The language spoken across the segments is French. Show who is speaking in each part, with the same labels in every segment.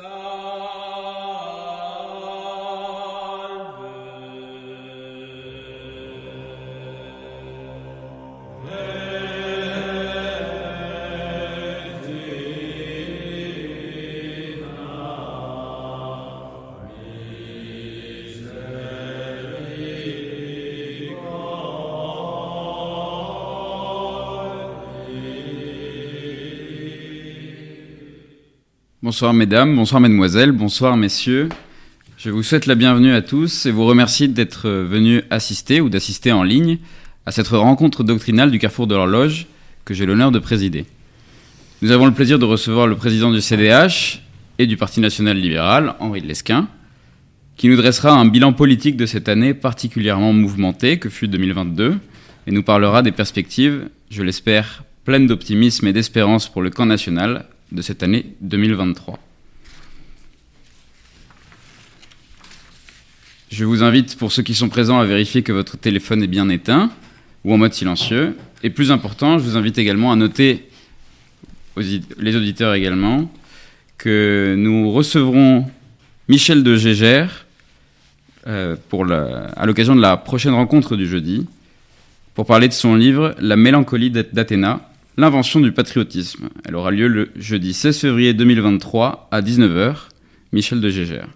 Speaker 1: So Bonsoir mesdames, bonsoir mesdemoiselles, bonsoir messieurs. Je vous souhaite la bienvenue à tous et vous remercie d'être venus assister ou d'assister en ligne à cette rencontre doctrinale du Carrefour de l'Horloge que j'ai l'honneur de présider. Nous avons le plaisir de recevoir le président du CDH et du Parti national libéral, Henri de Lesquin, qui nous dressera un bilan politique de cette année particulièrement mouvementée que fut 2022 et nous parlera des perspectives, je l'espère, pleines d'optimisme et d'espérance pour le camp national de cette année 2023. Je vous invite, pour ceux qui sont présents, à vérifier que votre téléphone est bien éteint ou en mode silencieux. Et plus important, je vous invite également à noter, les auditeurs également, que nous recevrons Michel de Gégère euh, à l'occasion de la prochaine rencontre du jeudi pour parler de son livre La mélancolie d'Athéna, L'invention du patriotisme. Elle aura lieu le jeudi 16 février 2023 à 19h. Michel de Gégère.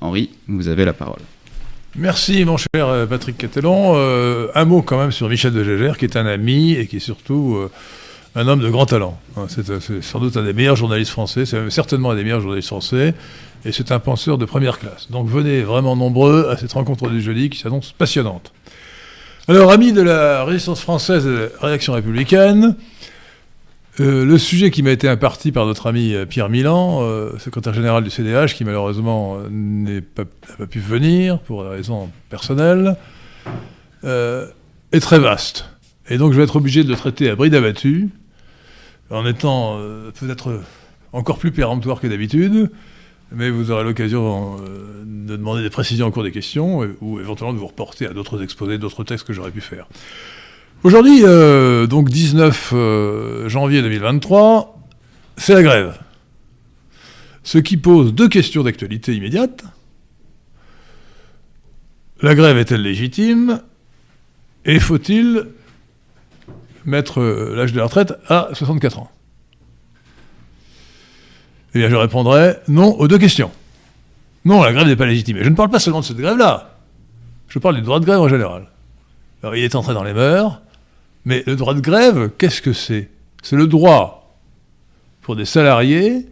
Speaker 1: Henri, vous avez la parole.
Speaker 2: Merci mon cher euh, Patrick Catelon. Euh, un mot quand même sur Michel de Gégère, qui est un ami et qui est surtout euh, un homme de grand talent. Hein, c'est sans doute un des meilleurs journalistes français, c'est certainement un des meilleurs journalistes français, et c'est un penseur de première classe. Donc venez vraiment nombreux à cette rencontre du jeudi qui s'annonce passionnante. Alors, amis de la résistance française et de la réaction républicaine, euh, le sujet qui m'a été imparti par notre ami euh, Pierre Milan, euh, secrétaire général du CDH, qui malheureusement n'a pas, pas, pu venir pour des raisons personnelles, est très vaste. Et donc je vais être obligé de le traiter à bride abattue, en étant peut-être encore plus péremptoire que d'habitude, mais vous aurez l'occasion de demander des précisions au cours des questions, ou éventuellement de vous reporter à d'autres exposés, d'autres textes que j'aurais pu faire. Aujourd'hui, euh, donc 19 euh, janvier 2023, c'est la grève. Ce qui pose deux questions d'actualité immédiate. La grève est-elle légitime? Et faut-il mettre euh, l'âge de la retraite à 64 ans? Eh bien, je répondrai non aux deux questions. Non, la grève n'est pas légitime. Et je ne parle pas seulement de cette grève-là. Je parle du droit de grève en général. Alors, il est entré dans les mœurs. Mais le droit de grève, qu'est-ce que c'est? C'est le droit pour des salariés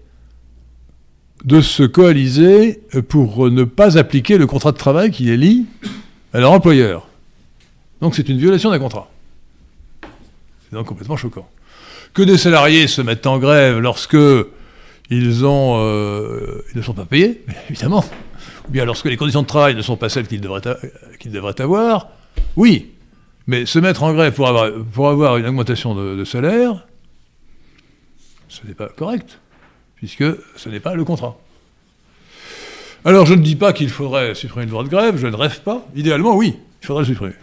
Speaker 2: de se coaliser pour ne pas appliquer le contrat de travail qui les lie à leur employeur. Donc c'est une violation d'un contrat. C'est donc complètement choquant. Que des salariés se mettent en grève lorsque ils, euh, ne sont pas payés, évidemment, ou bien lorsque les conditions de travail ne sont pas celles qu'ils devraient avoir, oui, mais se mettre en grève pour avoir, pour avoir une augmentation de, salaire, ce n'est pas correct, puisque ce n'est pas le contrat. Alors je ne dis pas qu'il faudrait supprimer le droit de grève, je ne rêve pas. Idéalement, oui, il faudrait le supprimer.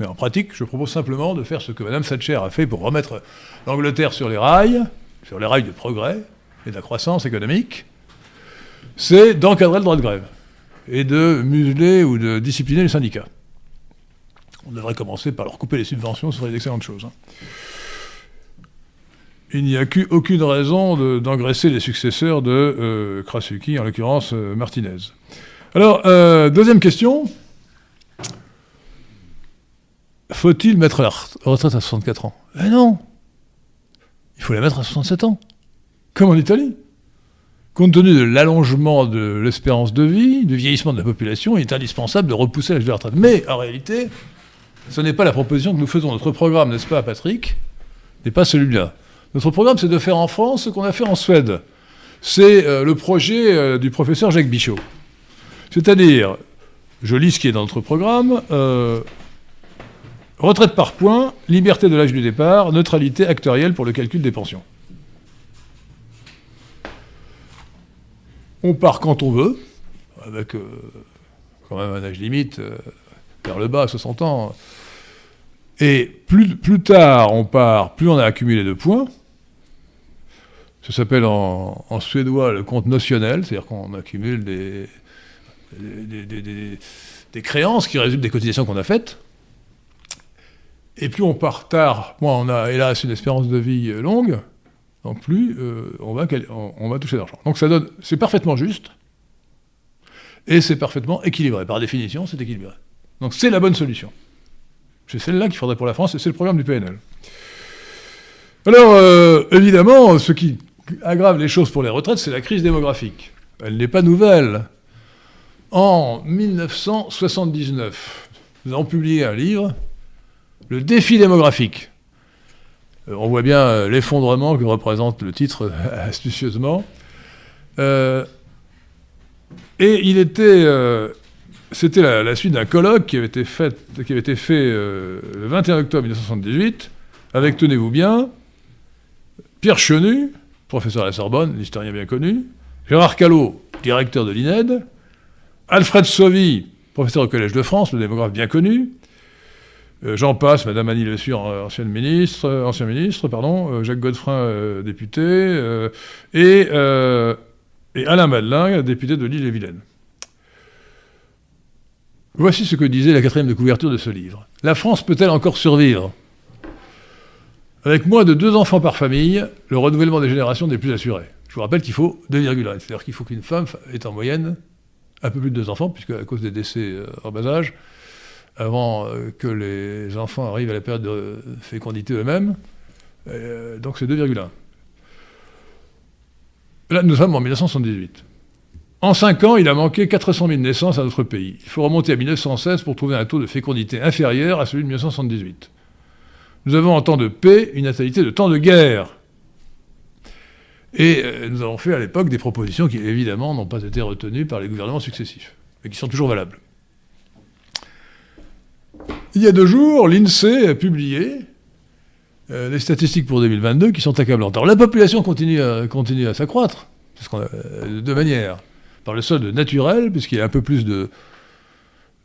Speaker 2: Mais en pratique, je propose simplement de faire ce que Mme Thatcher a fait pour remettre l'Angleterre sur les rails, sur les rails de progrès et de la croissance économique, c'est d'encadrer le droit de grève et de museler ou de discipliner les syndicats. On devrait commencer par leur couper les subventions, ce serait une excellente chose. Hein. Il n'y a aucune raison d'engraisser les successeurs de euh, en l'occurrence euh, Martinez. Alors, euh, deuxième question. Faut-il mettre la retraite à 64 ans? Eh non Il faut la mettre à 67 ans. Comme en Italie. Compte tenu de l'allongement de l'espérance de vie, du vieillissement de la population, il est indispensable de repousser l'âge de la retraite. Mais en réalité, ce n'est pas la proposition que nous faisons. Notre programme, n'est-ce pas, Patrick N'est pas celui-là. Notre programme, c'est de faire en France ce qu'on a fait en Suède. C'est euh, le projet euh, du professeur Jacques Bichot. C'est-à-dire, je lis ce qui est dans notre programme, euh, retraite par points, liberté de l'âge du départ, neutralité actorielle pour le calcul des pensions. On part quand on veut, avec quand même un âge limite vers le bas, 60 ans. Et plus, plus tard on part, plus on a accumulé de points. Ça s'appelle en, suédois le compte notionnel, c'est-à-dire qu'on accumule des, des, créances qui résultent des cotisations qu'on a faites. Et plus on part tard, moins on a hélas une espérance de vie longue, donc plus euh, on, va, on, va toucher d'argent. Donc ça donne, c'est parfaitement juste, et c'est parfaitement équilibré. Par définition, c'est équilibré. Donc c'est la bonne solution. C'est celle-là qu'il faudrait pour la France, et c'est le programme du PNL. Alors, euh, évidemment, ce qui aggrave les choses pour les retraites, c'est la crise démographique. Elle n'est pas nouvelle. En 1979, nous avons publié un livre, Le défi démographique. Euh, on voit bien euh, l'effondrement que représente le titre astucieusement. et il était c'était la, suite d'un colloque qui avait été fait, euh, le 21 octobre 1978, avec, tenez-vous bien, Pierre Chenu, professeur à la Sorbonne, l'historien bien connu, Gérard Callot, directeur de l'INED, Alfred Sauvy, professeur au Collège de France, le démographe bien connu, euh, Jean Passe, Madame Annie Le Sur, ancienne ministre, euh, ancien ministre, pardon, Jacques Godefrin, député, et, et Alain Madelin, député de l'île-et-Vilaine. Voici ce que disait la quatrième de couverture de ce livre. La France peut-elle encore survivre? Avec moins de deux enfants par famille, le renouvellement des générations n'est plus assuré. Je vous rappelle qu'il faut 2,1. C'est-à-dire qu'il faut qu'une femme ait en moyenne un peu plus de deux enfants, puisque à cause des décès euh, en bas âge, avant euh, que les enfants arrivent à la période de fécondité eux-mêmes, euh, donc c'est 2,1. Là, nous sommes en 1978. En 5 ans, il a manqué 400 000 naissances à notre pays. Il faut remonter à 1916 pour trouver un taux de fécondité inférieur à celui de 1978. Nous avons en temps de paix une natalité de temps de guerre. Et euh, nous avons fait à l'époque des propositions qui, évidemment, n'ont pas été retenues par les gouvernements successifs, mais qui sont toujours valables. Il y a deux jours, l'INSEE a publié euh, les statistiques pour 2022 qui sont accablantes. Alors la population continue à, continue à s'accroître, euh, de manière par le solde naturel, puisqu'il y a un peu plus de,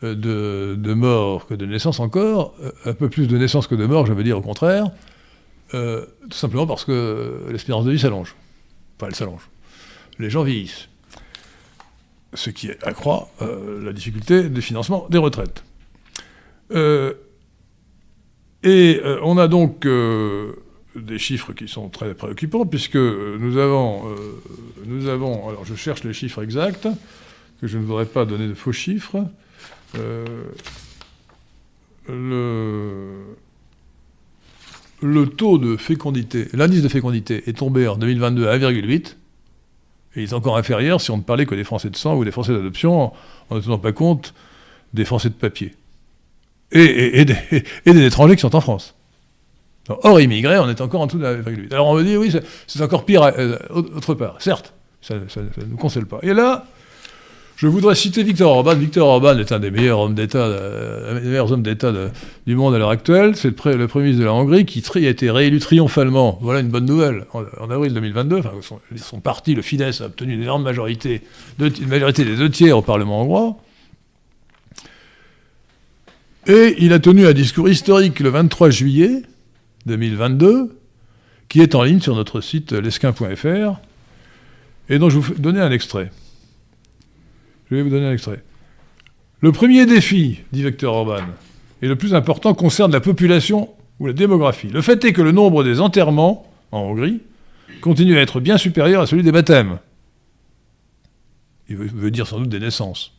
Speaker 2: de, de, morts que de naissances encore, euh, un peu plus de naissances que de morts, je veux dire au contraire, euh, tout simplement parce que l'espérance de vie s'allonge. Enfin, elle s'allonge. Les gens vieillissent. Ce qui accroît euh, la difficulté de financement des retraites. et on a donc des chiffres qui sont très préoccupants, puisque nous avons, euh, nous avons, alors je cherche les chiffres exacts, que je ne voudrais pas donner de faux chiffres. Euh, le, le taux de fécondité, l'indice de fécondité est tombé en 2022 à 1,8, et il est encore inférieur si on ne parlait que des Français de sang ou des Français d'adoption, en ne tenant pas compte des Français de papier. Et, et, des, et des étrangers qui sont en France. Or, immigré, on est encore en dessous de la 1,8. Alors on me dit, oui, c'est encore pire euh, autre part. Certes, ça ne nous console pas. Et là, je voudrais citer Victor Orban. Victor Orban est un des meilleurs hommes d'État, euh, meilleurs hommes d'État du monde à l'heure actuelle. C'est le, Premier ministre de la Hongrie qui a été réélu triomphalement. Voilà une bonne nouvelle. En, avril 2022, enfin, son, parti, le Fidesz, a obtenu une énorme majorité, une majorité des deux tiers au Parlement hongrois. Et il a tenu un discours historique le 23 juillet 2022, qui est en ligne sur notre site lesquin.fr, et dont je vais vous donner un extrait. Je vais vous donner un extrait. Le premier défi, dit Victor Orban, et le plus important, concerne la population ou la démographie. Le fait est que le nombre des enterrements en Hongrie continue à être bien supérieur à celui des baptêmes. Il veut dire sans doute des naissances.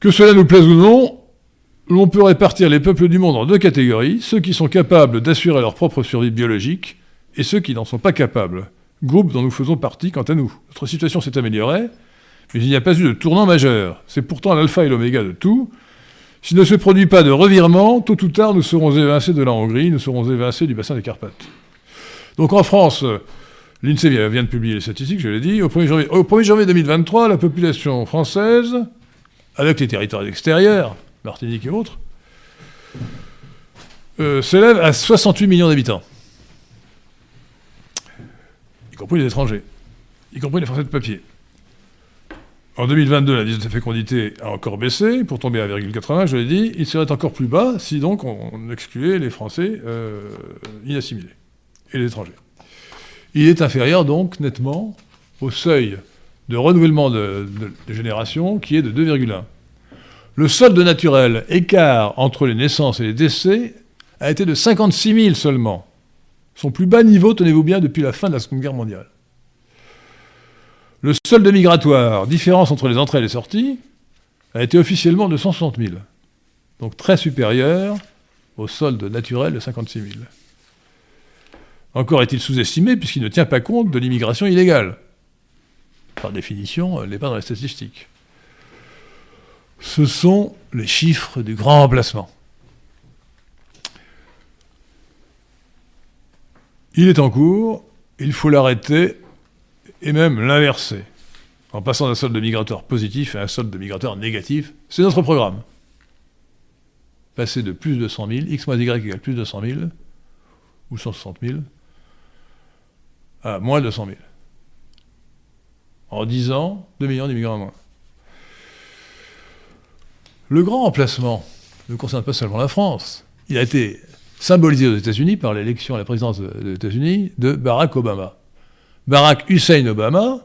Speaker 2: Que cela nous plaise ou non, l'on peut répartir les peuples du monde en deux catégories, ceux qui sont capables d'assurer leur propre survie biologique et ceux qui n'en sont pas capables, groupe dont nous faisons partie quant à nous. Notre situation s'est améliorée, mais il n'y a pas eu de tournant majeur. C'est pourtant l'alpha et l'oméga de tout. S'il ne se produit pas de revirement, tôt ou tard, nous serons évincés de la Hongrie, nous serons évincés du bassin des Carpates. Donc en France, l'INSEE vient de publier les statistiques, je l'ai dit. Au 1er, janvier, au 1er janvier 2023, la population française, avec les territoires extérieurs, Martinique et autres, euh, s'élève à 68 millions d'habitants. Y compris les étrangers, y compris les Français de papier. En 2022, l'indice de fécondité a encore baissé, pour tomber à 1,80, je l'ai dit. Il serait encore plus bas si donc on excluait les Français euh, inassimilés et les étrangers. il est inférieur donc nettement au seuil de renouvellement de, génération qui est de 2,1. Le solde naturel, écart entre les naissances et les décès, a été de 56 000 seulement. Son plus bas niveau, tenez-vous bien, depuis la fin de la Seconde Guerre mondiale. Le solde migratoire, différence entre les entrées et les sorties, a été officiellement de 160 000. Donc très supérieur au solde naturel de 56 000. Encore est-il sous-estimé puisqu'il ne tient pas compte de l'immigration illégale. Par définition, elle n'est pas dans les statistiques. Ce sont les chiffres du grand remplacement. Il est en cours, il faut l'arrêter et même l'inverser, en passant d'un solde migratoire positif à un solde migratoire négatif. C'est notre programme. Passer de plus de 100 000, x moins y égale plus de 100 000, ou 160 000, à moins de 100 000. En 10 ans, 2 millions d'immigrants en moins. Le grand remplacement ne concerne pas seulement la France. Il a été symbolisé aux États-Unis par l'élection à la présidence des États-Unis de Barack Obama. Barack Hussein Obama,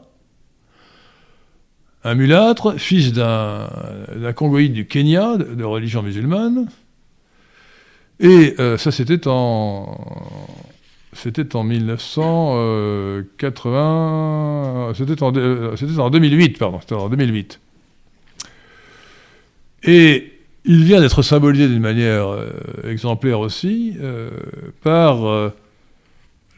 Speaker 2: un mulâtre, fils d'un congoïde du Kenya, de, religion musulmane. Et euh, ça, c'était en, c'était en 1980, c'était en, euh, en 2008, pardon, c'était en 2008. Et il vient d'être symbolisé d'une manière euh, exemplaire aussi euh, par euh,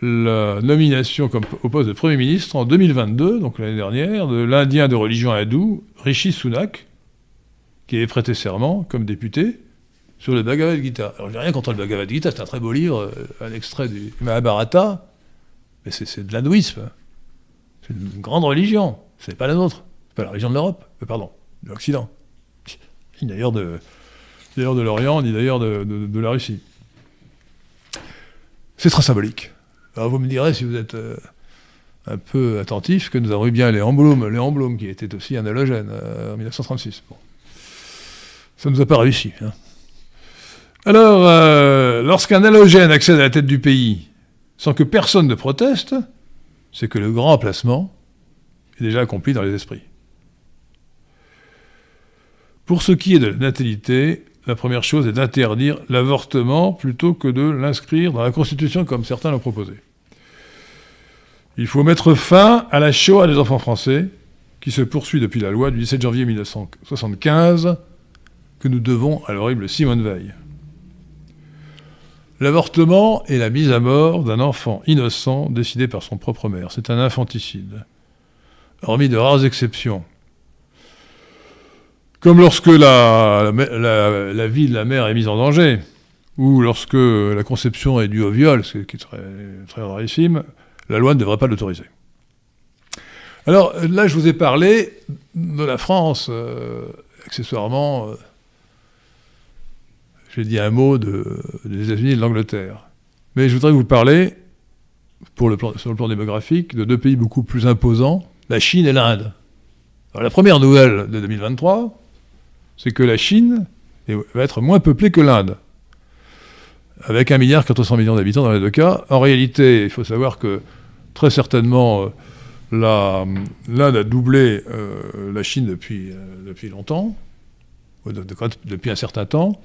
Speaker 2: la nomination au poste de Premier ministre en 2022, donc l'année dernière, de l'Indien de religion hindoue, Rishi Sunak, qui avait prêté serment comme député sur le Bhagavad Gita. Alors, je n'ai rien contre le Bhagavad Gita, c'est un très beau livre, un extrait du Mahabharata, mais c'est de l'hindouisme. C'est une grande religion, c'est pas la nôtre, c'est pas la religion de l'Europe, pardon, de l'Occident ni d'ailleurs de, l'Orient, ni d'ailleurs de, la Russie. C'est très symbolique. Alors vous me direz, si vous êtes euh, un peu attentif, que nous avons eu bien Léon Blum, Léon Blum qui était aussi un halogène euh, en 1936. Ça ne nous a pas réussi. Hein. Alors, euh, lorsqu'un halogène accède à la tête du pays sans que personne ne proteste, c'est que le grand emplacement est déjà accompli dans les esprits. Pour ce qui est de la natalité, la première chose est d'interdire l'avortement plutôt que de l'inscrire dans la Constitution comme certains l'ont proposé. Il faut mettre fin à la Shoah des enfants français, qui se poursuit depuis la loi du 17 janvier 1975, que nous devons à l'horrible Simone Veil. L'avortement est la mise à mort d'un enfant innocent décidé par son propre mère. C'est un infanticide. Hormis de rares exceptions, comme lorsque la, vie de la mère est mise en danger, ou lorsque la conception est due au viol, ce qui est très, très rarissime, la loi ne devrait pas l'autoriser. Alors là, je vous ai parlé de la France, euh, accessoirement, euh, j'ai dit un mot de, des États-Unis et de l'Angleterre. Mais je voudrais vous parler, pour le plan, sur le plan démographique, de deux pays beaucoup plus imposants, la Chine et l'Inde. la première nouvelle de 2023, c'est que la Chine va être moins peuplée que l'Inde, avec 1,4 milliard millions d'habitants dans les deux cas. En réalité, il faut savoir que très certainement, euh, l'Inde a doublé euh, la Chine depuis, euh, depuis longtemps, depuis un certain temps,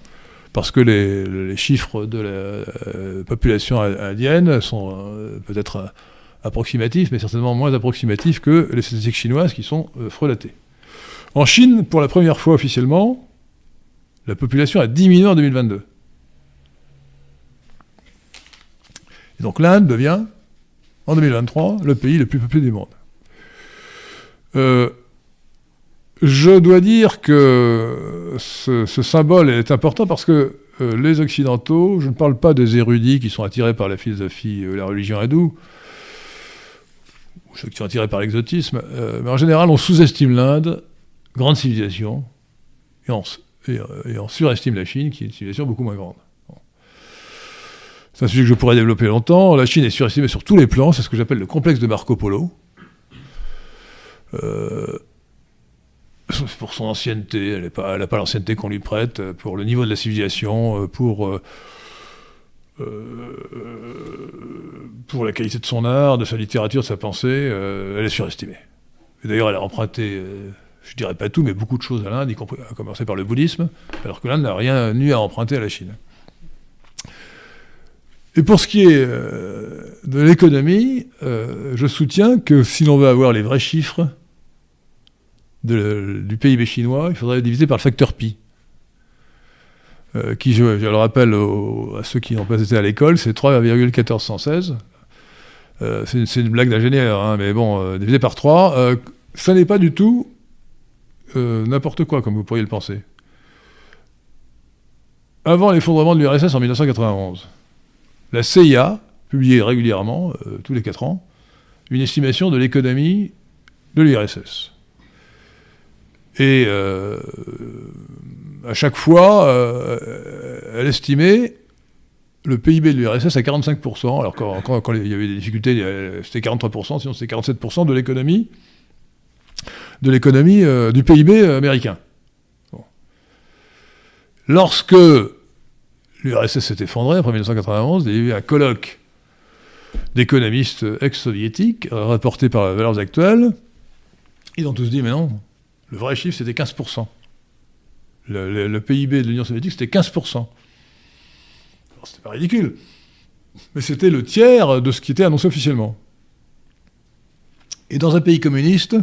Speaker 2: parce que les, chiffres de la population indienne sont peut-être approximatifs, mais certainement moins approximatifs que les statistiques chinoises qui sont frelatées. En Chine, pour la première fois officiellement, la population a diminué en 2022. Et donc l'Inde devient, en 2023, le pays le plus peuplé du monde. Euh, je dois dire que ce, symbole est important parce que euh, les Occidentaux, je ne parle pas des érudits qui sont attirés par la philosophie, euh, la religion hindoue, ou ceux qui sont attirés par l'exotisme, mais en général, on sous-estime l'Inde grande civilisation, et on, surestime la Chine, qui est une civilisation beaucoup moins grande. C'est un sujet que je pourrais développer longtemps. La Chine est surestimée sur tous les plans, c'est ce que j'appelle le complexe de Marco Polo. Euh, pour son ancienneté, elle n'a pas, l'ancienneté qu'on lui prête, pour le niveau de la civilisation, pour euh, pour la qualité de son art, de sa littérature, de sa pensée, elle est surestimée. D'ailleurs, elle a emprunté, je dirais pas tout, mais beaucoup de choses à l'Inde, y compris à commencer par le bouddhisme, alors que l'Inde n'a rien eu à emprunter à la Chine. Et pour ce qui est de l'économie, je soutiens que si l'on veut avoir les vrais chiffres, du PIB chinois, il faudrait diviser par le facteur pi. Euh, qui, je, le rappelle à ceux qui n'ont pas été à l'école, c'est 3,1416. Euh, c'est une blague d'ingénieur, hein, mais bon, euh, divisé par 3, ça n'est pas du tout n'importe quoi, comme vous pourriez le penser. Avant l'effondrement de l'URSS en 1991, la CIA publiait régulièrement, tous les 4 ans, une estimation de l'économie de l'URSS. Et euh, à chaque fois, euh, elle estimait le PIB de l'URSS à 45%, alors quand, quand, il y avait des difficultés, c'était 43%, sinon c'était 47% de l'économie, de l'économie euh, du PIB américain. Lorsque l'URSS s'est effondrée après 1991, il y a eu un colloque d'économistes ex-soviétiques, rapporté par Valeurs Actuelles, ils ont tous dit, mais non, le vrai chiffre, c'était 15%. Le, PIB de l'Union soviétique, c'était 15%. C'était pas ridicule. Mais c'était le tiers de ce qui était annoncé officiellement. Et dans un pays communiste,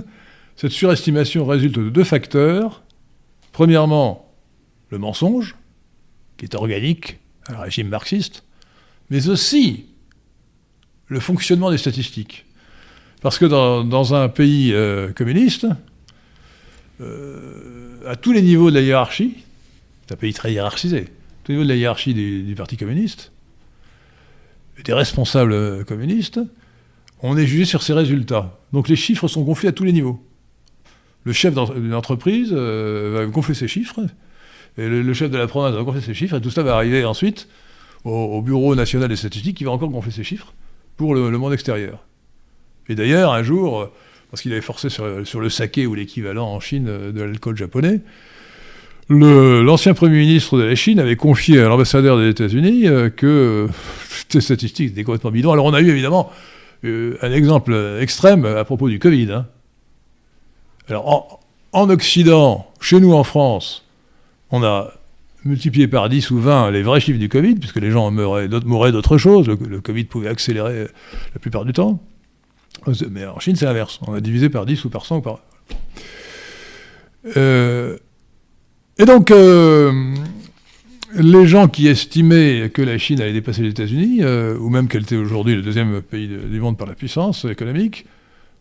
Speaker 2: cette surestimation résulte de deux facteurs. Premièrement, le mensonge, qui est organique à un régime marxiste, mais aussi le fonctionnement des statistiques. Parce que dans, un pays euh, communiste, euh, à tous les niveaux de la hiérarchie, c'est un pays très hiérarchisé, à tous les niveaux de la hiérarchie du, Parti communiste, des responsables euh, communistes, on est jugé sur ses résultats. Donc les chiffres sont gonflés à tous les niveaux. Le chef d'une entreprise euh, va gonfler ses chiffres, et le, chef de la province va gonfler ses chiffres, et tout ça va arriver ensuite au, Bureau national des statistiques qui va encore gonfler ses chiffres pour le monde extérieur. Et d'ailleurs, un jour, parce qu'il avait forcé sur, le saké ou l'équivalent en Chine de l'alcool japonais. L'ancien Premier ministre de la Chine avait confié à l'ambassadeur des États-Unis euh, que ces statistiques étaient complètement bidons. Alors on a eu évidemment euh, un exemple extrême à propos du Covid. Hein. Alors en, Occident, chez nous en France, on a multiplié par 10 ou 20 les vrais chiffres du Covid, puisque les gens mouraient d'autre chose. le Covid pouvait accélérer la plupart du temps. Mais en Chine, c'est l'inverse. On a divisé par 10 ou par 100 ou par. Euh, et donc, euh, les gens qui estimaient que la Chine allait dépasser les États-Unis, euh, ou même qu'elle était aujourd'hui le deuxième pays du monde par la puissance économique,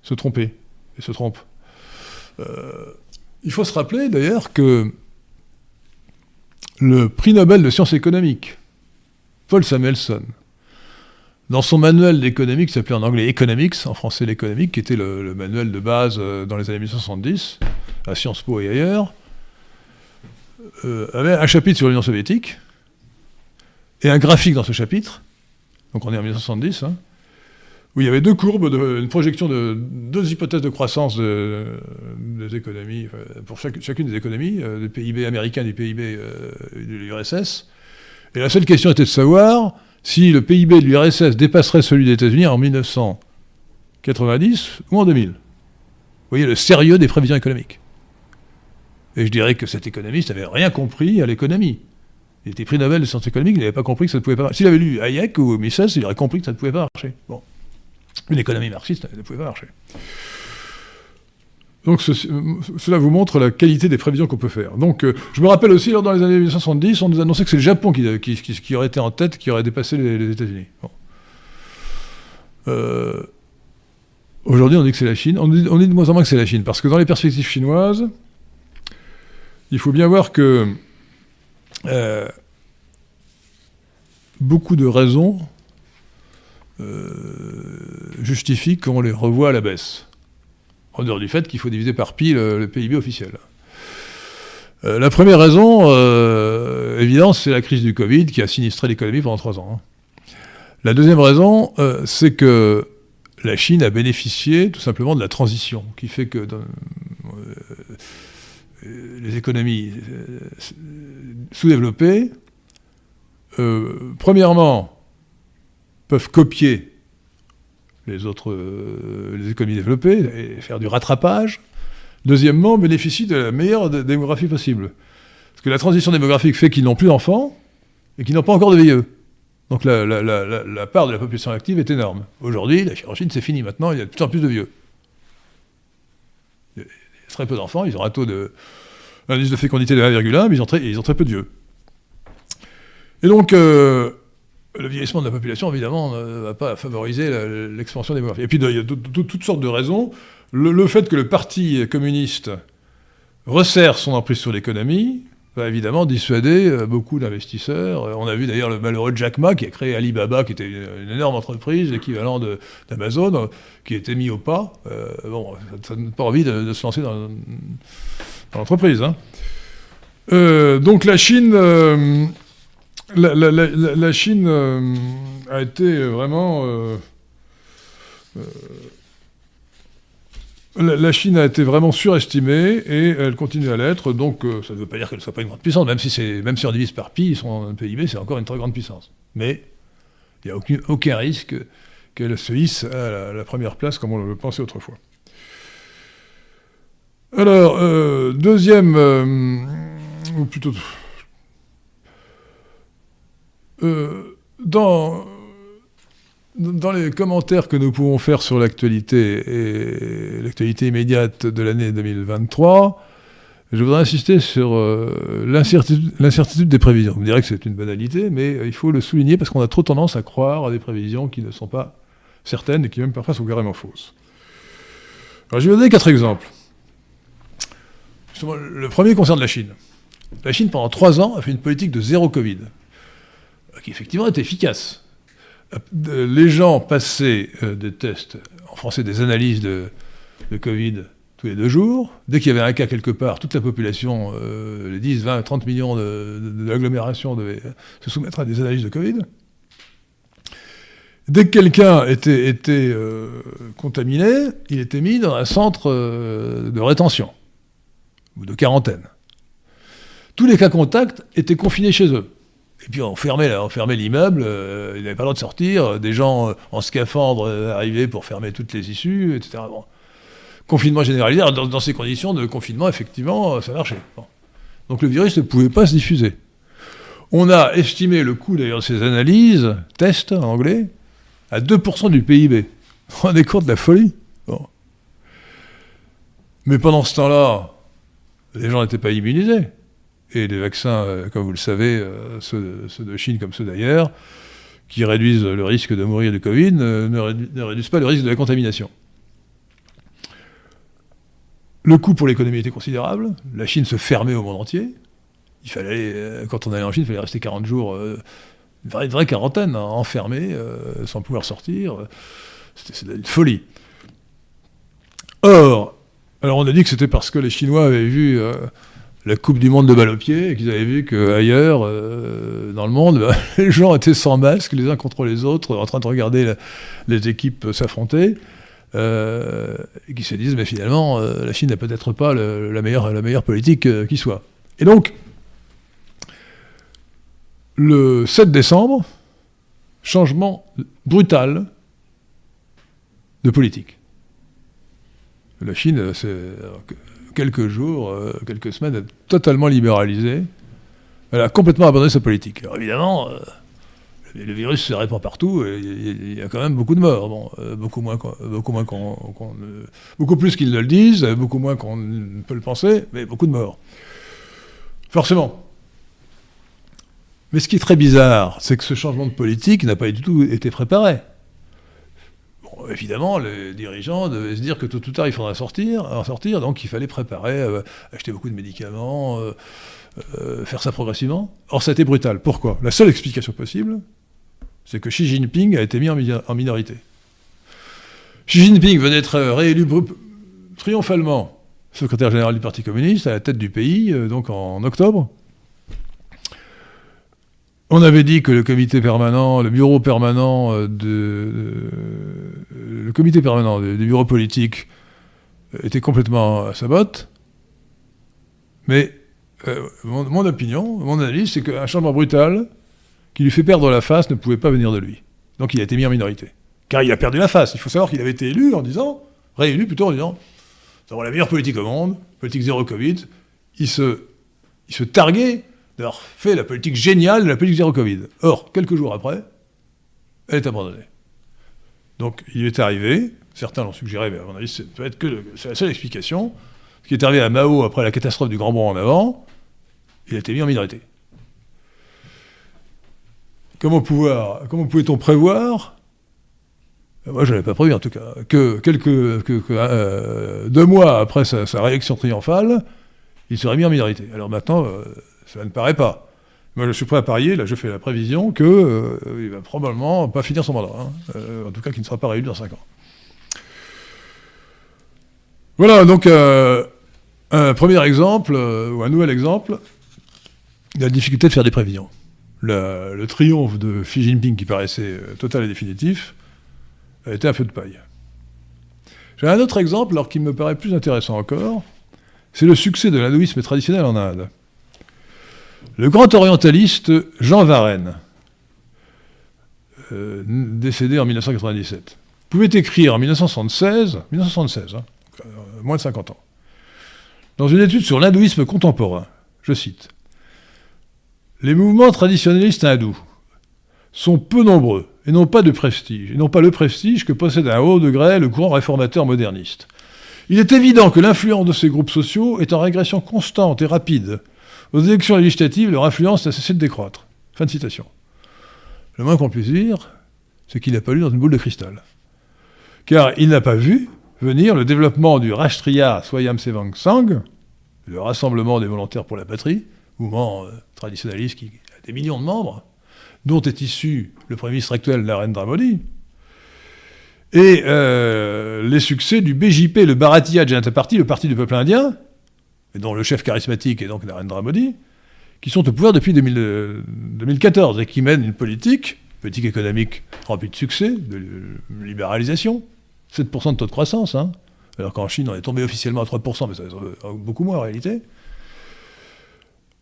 Speaker 2: se trompaient et se trompent. Il faut se rappeler d'ailleurs que le prix Nobel de sciences économiques, Paul Samuelson, dans son manuel d'économie, qui s'appelait en anglais Economics, en français l'économique, qui était le, manuel de base euh, dans les années 1970, à Sciences Po et ailleurs, euh, avait un chapitre sur l'Union soviétique, et un graphique dans ce chapitre, donc on est en 1970, hein, où il y avait deux courbes, une projection de deux hypothèses de croissance des économies, pour chacune des économies, euh, du PIB américain du PIB de l'URSS. Et la seule question était de savoir si le PIB de l'URSS dépasserait celui des États-Unis en 1990 ou en 2000. Vous voyez le sérieux des prévisions économiques. Et je dirais que cet économiste n'avait rien compris à l'économie. Il était prix Nobel de sciences économiques, il n'avait pas compris que ça ne pouvait pas marcher. S'il avait lu Hayek ou Mises, il aurait compris que ça ne pouvait pas marcher. Bon. Une économie marxiste, ne pouvait pas marcher. Donc cela vous montre la qualité des prévisions qu'on peut faire. Donc euh, je me rappelle aussi, lors dans les années 1970, on nous annonçait que c'est le Japon qui, qui, aurait été en tête, qui aurait dépassé les, États-Unis. Euh, aujourd'hui, on dit que c'est la Chine. On dit, de moins en moins que c'est la Chine, parce que dans les perspectives chinoises, il faut bien voir que euh, beaucoup de raisons justifient qu'on les revoie à la baisse en dehors du fait qu'il faut diviser par pi le, PIB officiel. Euh, la première raison, euh, évidemment, c'est la crise du Covid qui a sinistré l'économie pendant trois ans. Hein. La deuxième raison, euh, c'est que la Chine a bénéficié tout simplement de la transition, qui fait que les économies sous-développées, premièrement, peuvent copier les autres euh, les économies développées et faire du rattrapage. Deuxièmement, bénéficient de la meilleure démographie possible. Parce que la transition démographique fait qu'ils n'ont plus d'enfants et qu'ils n'ont pas encore de vieux. Donc la, part de la population active est énorme. Aujourd'hui, la Chine, c'est fini. Maintenant, il y a de plus en plus de vieux. Il y a très peu d'enfants, ils ont un taux de indice de fécondité de 1,1, mais ils ont, très, ils ont, très, peu de vieux. Et donc, euh, le vieillissement de la population, évidemment, ne va pas favoriser l'expansion démographique. Et puis, il y a toutes sortes de raisons. Le, fait que le Parti communiste resserre son emprise sur l'économie va évidemment dissuader euh, beaucoup d'investisseurs. Euh, on a vu d'ailleurs le malheureux Jack Ma qui a créé Alibaba, qui était une, énorme entreprise, équivalent d'Amazon, qui a été mis au pas. bon, ça n'a pas envie de, se lancer dans, l'entreprise. Hein. donc la Chine la, Chine euh, a été vraiment. Euh, euh, la, Chine a été vraiment surestimée et elle continue à l'être. Donc, ça ne veut pas dire qu'elle ne soit pas une grande puissance, même si, même si on divise par pi, son PIB, c'est encore une très grande puissance. Mais il n'y a aucun, aucun risque qu'elle se hisse à la, première place comme on le pensait autrefois. Alors, deuxième, ou plutôt euh, dans, les commentaires que nous pouvons faire sur l'actualité et l'actualité immédiate de l'année 2023, je voudrais insister sur euh, l'incertitude des prévisions. Vous me que c'est une banalité, mais euh, il faut le souligner parce qu'on a trop tendance à croire à des prévisions qui ne sont pas certaines et qui même parfois sont carrément fausses. Je vais vous donner quatre exemples. Le premier concerne la Chine. La Chine, pendant trois ans, a fait une politique de zéro Covid qui effectivement est efficace. Euh, les gens passaient euh, des tests, en français des analyses de, Covid tous les deux jours. Dès qu'il y avait un cas quelque part, toute la population, euh, les 10, 20, 30 millions de, l'agglomération devaient se soumettre à des analyses de Covid. Dès que quelqu'un était contaminé, il était mis dans un centre de rétention ou de quarantaine. Tous les cas contacts étaient confinés chez eux. Et puis on fermait, on fermait l'immeuble, euh, il n'avait pas le droit de sortir, des gens euh, en scaphandre euh, arrivaient pour fermer toutes les issues, etc. Confinement généralisé, dans, ces conditions de confinement, effectivement, ça marchait. Donc le virus ne pouvait pas se diffuser. On a estimé le coût d'ailleurs de ces analyses, tests en anglais, à 2% du PIB. On est compte de la folie. Mais pendant ce temps-là, les gens n'étaient pas immunisés. Et les vaccins, euh, comme vous le savez, euh, ceux, de Chine comme ceux d'ailleurs, qui réduisent le risque de mourir de Covid, ne, réduisent pas le risque de la contamination. Le coût pour l'économie était considérable. La Chine se fermait au monde entier. Il fallait, euh, quand on allait en Chine, il fallait rester 40 jours, une vraie, quarantaine, hein, enfermé, sans pouvoir sortir. C'était une folie. Or, alors on a dit que c'était parce que les Chinois avaient vu la Coupe du Monde de balle au pied, et qu'ils avaient vu qu'ailleurs, euh, dans le monde, bah, les gens étaient sans masque, les uns contre les autres, en train de regarder les équipes s'affronter, euh, et qui se disent, mais finalement, euh, la Chine n'a peut-être pas la, meilleure, la meilleure politique qui soit. Et donc, le 7 décembre, changement brutal de politique. La Chine, c'est quelques jours, euh, quelques semaines, totalement libéralisée. Elle a complètement abandonné sa politique. Alors évidemment, euh, le virus se répand partout et il y, a quand même beaucoup de morts. Beaucoup moins, beaucoup moins qu'on, beaucoup plus qu'ils ne le disent, beaucoup moins qu'on ne peut le penser, mais beaucoup de morts. Forcément. Mais ce qui est très bizarre, c'est que ce changement de politique n'a pas du tout été préparé évidemment, les dirigeants devaient se dire que tôt ou tard, il faudra sortir, en sortir, donc il fallait préparer, euh, acheter beaucoup de médicaments, euh, euh, faire ça progressivement. Or, ça a été brutal. Pourquoi? La seule explication possible, c'est que Xi Jinping a été mis en, minorité. Xi Jinping venait d'être réélu triomphalement secrétaire général du Parti communiste à la tête du pays, donc en octobre. On avait dit que le comité permanent, le bureau permanent euh, euh, le comité permanent des, bureaux politiques euh, était complètement à sa botte. Mais mon, opinion, mon analyse, c'est qu'un changement brutal qui lui fait perdre la face ne pouvait pas venir de lui. Donc il a été mis en minorité. Car il a perdu la face. Il faut savoir qu'il avait été élu en disant, réélu plutôt en disant, nous la meilleure politique au monde, politique zéro Covid. Il se, il se targuait d'avoir fait la politique géniale la politique zéro Covid. Or, quelques jours après, elle est abandonnée. Donc il est arrivé, certains l'ont suggéré, mais à mon avis, c'est peut être que c'est la seule explication. Ce qui est arrivé à Mao après la catastrophe du Grand Bond en avant, il a été mis en minorité. Comment, pouvait-on prévoir? Moi, je n'avais pas prévu en tout cas, que quelques que, euh, deux mois après sa, réaction triomphale, il serait mis en minorité. Alors maintenant, euh, ça ne paraît pas. Moi, je suis prêt à parier, là, je fais la prévision qu'il euh, ne va probablement pas finir son mandat. Hein. en tout cas, qu'il ne sera pas réélu dans cinq ans. Voilà, donc un premier exemple, ou un nouvel exemple, la difficulté de faire des prévisions le triomphe de Xi Jinping, qui paraissait euh, total et définitif, a été un feu de paille. J'ai un autre exemple, alors qui me paraît plus intéressant encore, c'est le succès de l'hindouisme traditionnel en Inde. Le grand orientaliste Jean Varenne, euh, décédé en 1997, pouvait écrire en 1976, 1976, hein, euh, moins de 50 ans, dans une étude sur l'hindouisme contemporain, je cite, les mouvements traditionnalistes hindous sont peu nombreux et n'ont pas de prestige, et n'ont pas le prestige que possède à un haut degré le courant réformateur moderniste. Il est évident que l'influence de ces groupes sociaux est en régression constante et rapide. Aux élections législatives, leur influence n'a cessé de décroître. Fin de citation. Le moins qu'on puisse dire, c'est qu'il n'a pas lu dans une boule de cristal. Car il n'a pas vu venir le développement du Rashtriya Swayam Sevang Sang, le rassemblement des volontaires pour la patrie, mouvement euh, traditionnaliste qui a des millions de membres, dont est issu le Premier ministre actuel, Narendra Modi, et euh, les succès du BJP, le Bharatiya Janata Party, le parti du peuple indien, et dont le chef charismatique est donc Narendra Modi, qui sont au pouvoir depuis 2014 et qui mènent une politique, politique économique remplie de succès, de libéralisation, 7% de taux de croissance, hein, alors qu'en Chine on est tombé officiellement à 3%, mais ça va beaucoup moins en réalité.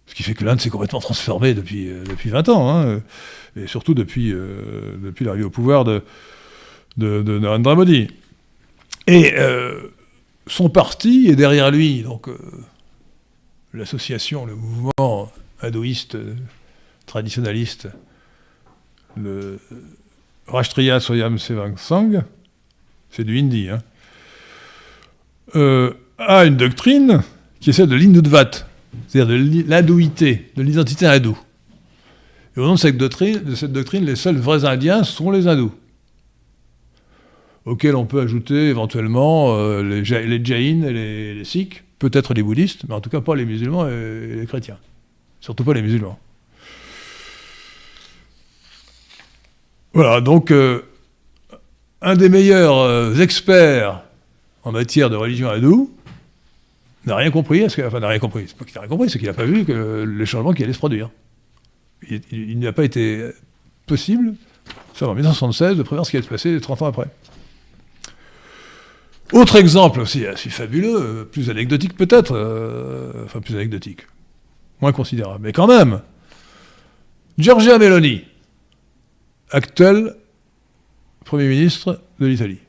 Speaker 2: Ce qui fait que l'Inde s'est complètement transformée depuis, euh, depuis 20 ans, hein, et surtout depuis, euh, depuis l'arrivée au pouvoir de, de, Narendra Modi. Et euh, son parti est derrière lui, donc l'association, le mouvement hindouiste traditionnaliste, le Rashtriya Swayam Sevang Sang, c'est du hindi, hein, a une doctrine qui est celle de l'Hindutvat c'est-à-dire de l'hindouité, de l'identité hindoue. Et au nom de cette, doctrine, les seuls vrais Indiens sont les hindous, auxquels on peut ajouter éventuellement euh, les, jains et les, sikhs, peut-être les bouddhistes, mais en tout cas pas les musulmans et, les chrétiens. Surtout pas les musulmans. Voilà, donc euh, un des meilleurs euh, experts en matière de religion hindoue, n'a rien compris, enfin n'a rien compris, c'est pas qu'il n'a rien compris, c'est qu'il n'a pas vu que les changements qui allaient se produire. Il, n'a pas été possible, ça en 1976, de prévoir ce qui allait se passer 30 ans après. Autre exemple aussi assez fabuleux, plus anecdotique peut-être, euh, enfin plus anecdotique, moins considérable, mais quand même, Giorgia Meloni, actuel Premier ministre de l'Italie,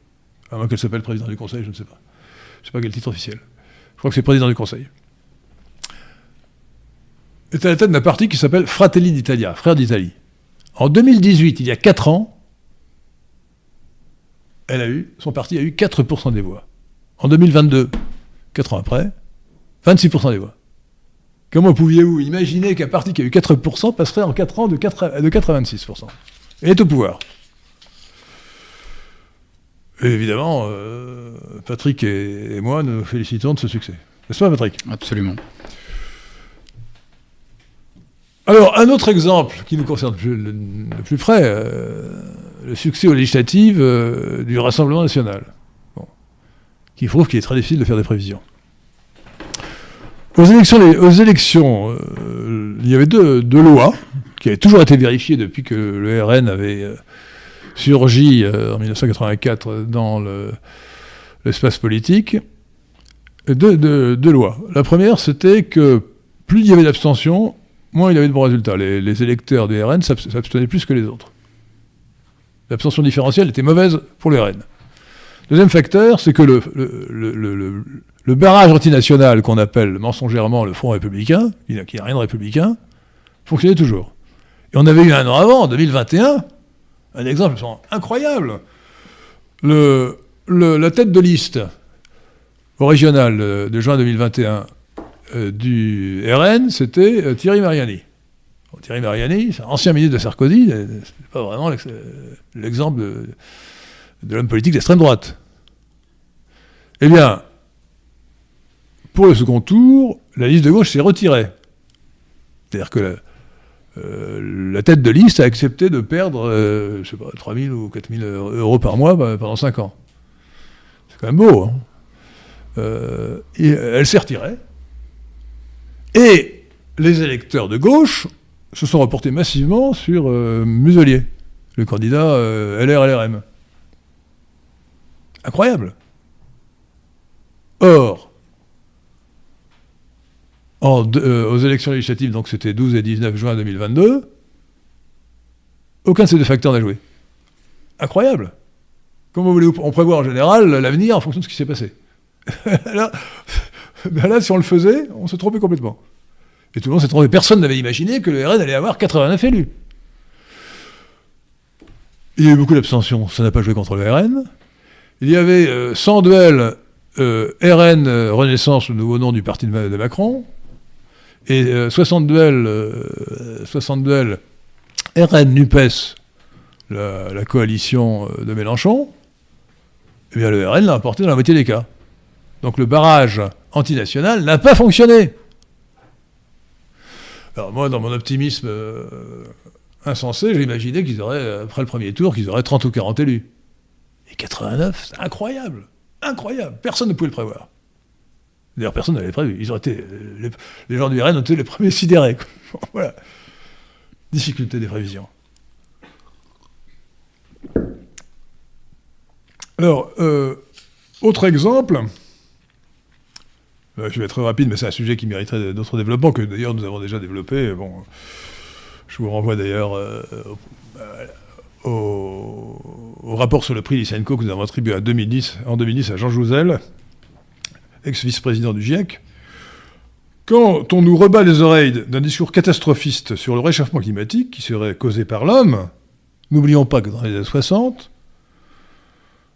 Speaker 2: à moins qu'elle s'appelle président du Conseil, je ne sais pas. Je ne sais pas quel titre officiel crois que c'est président du Conseil, est à la tête d'un parti qui s'appelle Fratelli d'Italia, Frères d'Italie. En 2018, il y a 4 ans, elle a eu, son parti a eu 4% des voix. En 2022, 4 ans après, 26% des voix. Comment pouviez-vous imaginer qu'un parti qui a eu 4% passerait en 4 ans de 4 de 4 à 26% Et est au pouvoir. Et évidemment, euh, Patrick et, moi nous félicitons de ce succès. N'est-ce pas, Patrick?
Speaker 1: Absolument.
Speaker 2: Alors, un autre exemple qui nous concerne de plus près, euh, le succès aux législatives euh, du Rassemblement national, qui prouve qu'il est très difficile de faire des prévisions. Aux élections, élections il y avait deux, lois qui avaient toujours été vérifiées depuis que le RN avait euh, en 1984 dans l'espace politique, deux, lois. La première, c'était que plus il y avait d'abstention, moins il y avait de bons résultats. Les, électeurs des RN s'abstenaient plus que les autres. L'abstention différentielle était mauvaise pour le RN. Deuxième facteur, c'est que le, barrage antinational qu'on appelle mensongèrement le Front républicain, qui n'a rien de républicain, fonctionnait toujours. Et on avait eu un an avant, en 2021, un exemple incroyable. la tête de liste au régional de juin 2021 euh, du RN, c'était euh, Thierry Mariani. Thierry Mariani, ancien ministre de Sarkozy, c'est pas vraiment l'exemple de, l'homme politique d'extrême droite. Eh bien, pour le second tour, la liste de gauche s'est retirée. C'est-à-dire que la, euh, tête de liste a accepté de perdre, euh, je sais pas, 3 000 ou 4 000 euros par mois bah, pendant 5 ans. C'est quand même beau. Hein euh, elle s'est retirée. Et les électeurs de gauche se sont reportés massivement sur Muselier, le candidat LR-LRM. Incroyable. Or, euh, aux élections législatives, donc c'était 12 et 19 juin 2022, aucun de ces deux facteurs n'a joué. Incroyable. Comment voulez-vous On prévoit en général l'avenir en fonction de ce qui s'est passé. là, là, si on le faisait, on se trompait complètement. Et tout le monde s'est trompé. Personne n'avait imaginé que le RN allait avoir 89 élus. Il y a eu beaucoup d'abstention, ça n'a pas joué contre le RN. Il y avait 100 euh, duels euh, RN euh, Renaissance, le nouveau nom du parti de, Macron, et 60 duels, 60 duels RN NUPES, la, coalition de Mélenchon, eh bien le RN l'a emporté dans la moitié des cas. Donc le barrage antinational n'a pas fonctionné. Alors moi, dans mon optimisme insensé, j'imaginais qu'ils auraient, après le premier tour, qu'ils auraient 30 ou 40 élus. 89, c'est incroyable. Incroyable. Personne ne pouvait le prévoir. D'ailleurs, personne n'avait prévu. Ils ont été, euh, les, gens du RN ont été les premiers sidérés. voilà. Difficulté des prévisions. Alors, euh, autre exemple, euh, je vais être rapide, mais c'est un sujet qui mériterait d'autres développements, que d'ailleurs nous avons déjà développé. Bon, je vous renvoie d'ailleurs au, rapport sur le prix Lysenko que nous avons attribué en 2010 à Jean Jouzel, ex-vice-président du GIEC. Quand on nous rebat les oreilles d'un discours catastrophiste sur le réchauffement climatique qui serait causé par l'homme, n'oublions pas que dans les années 60,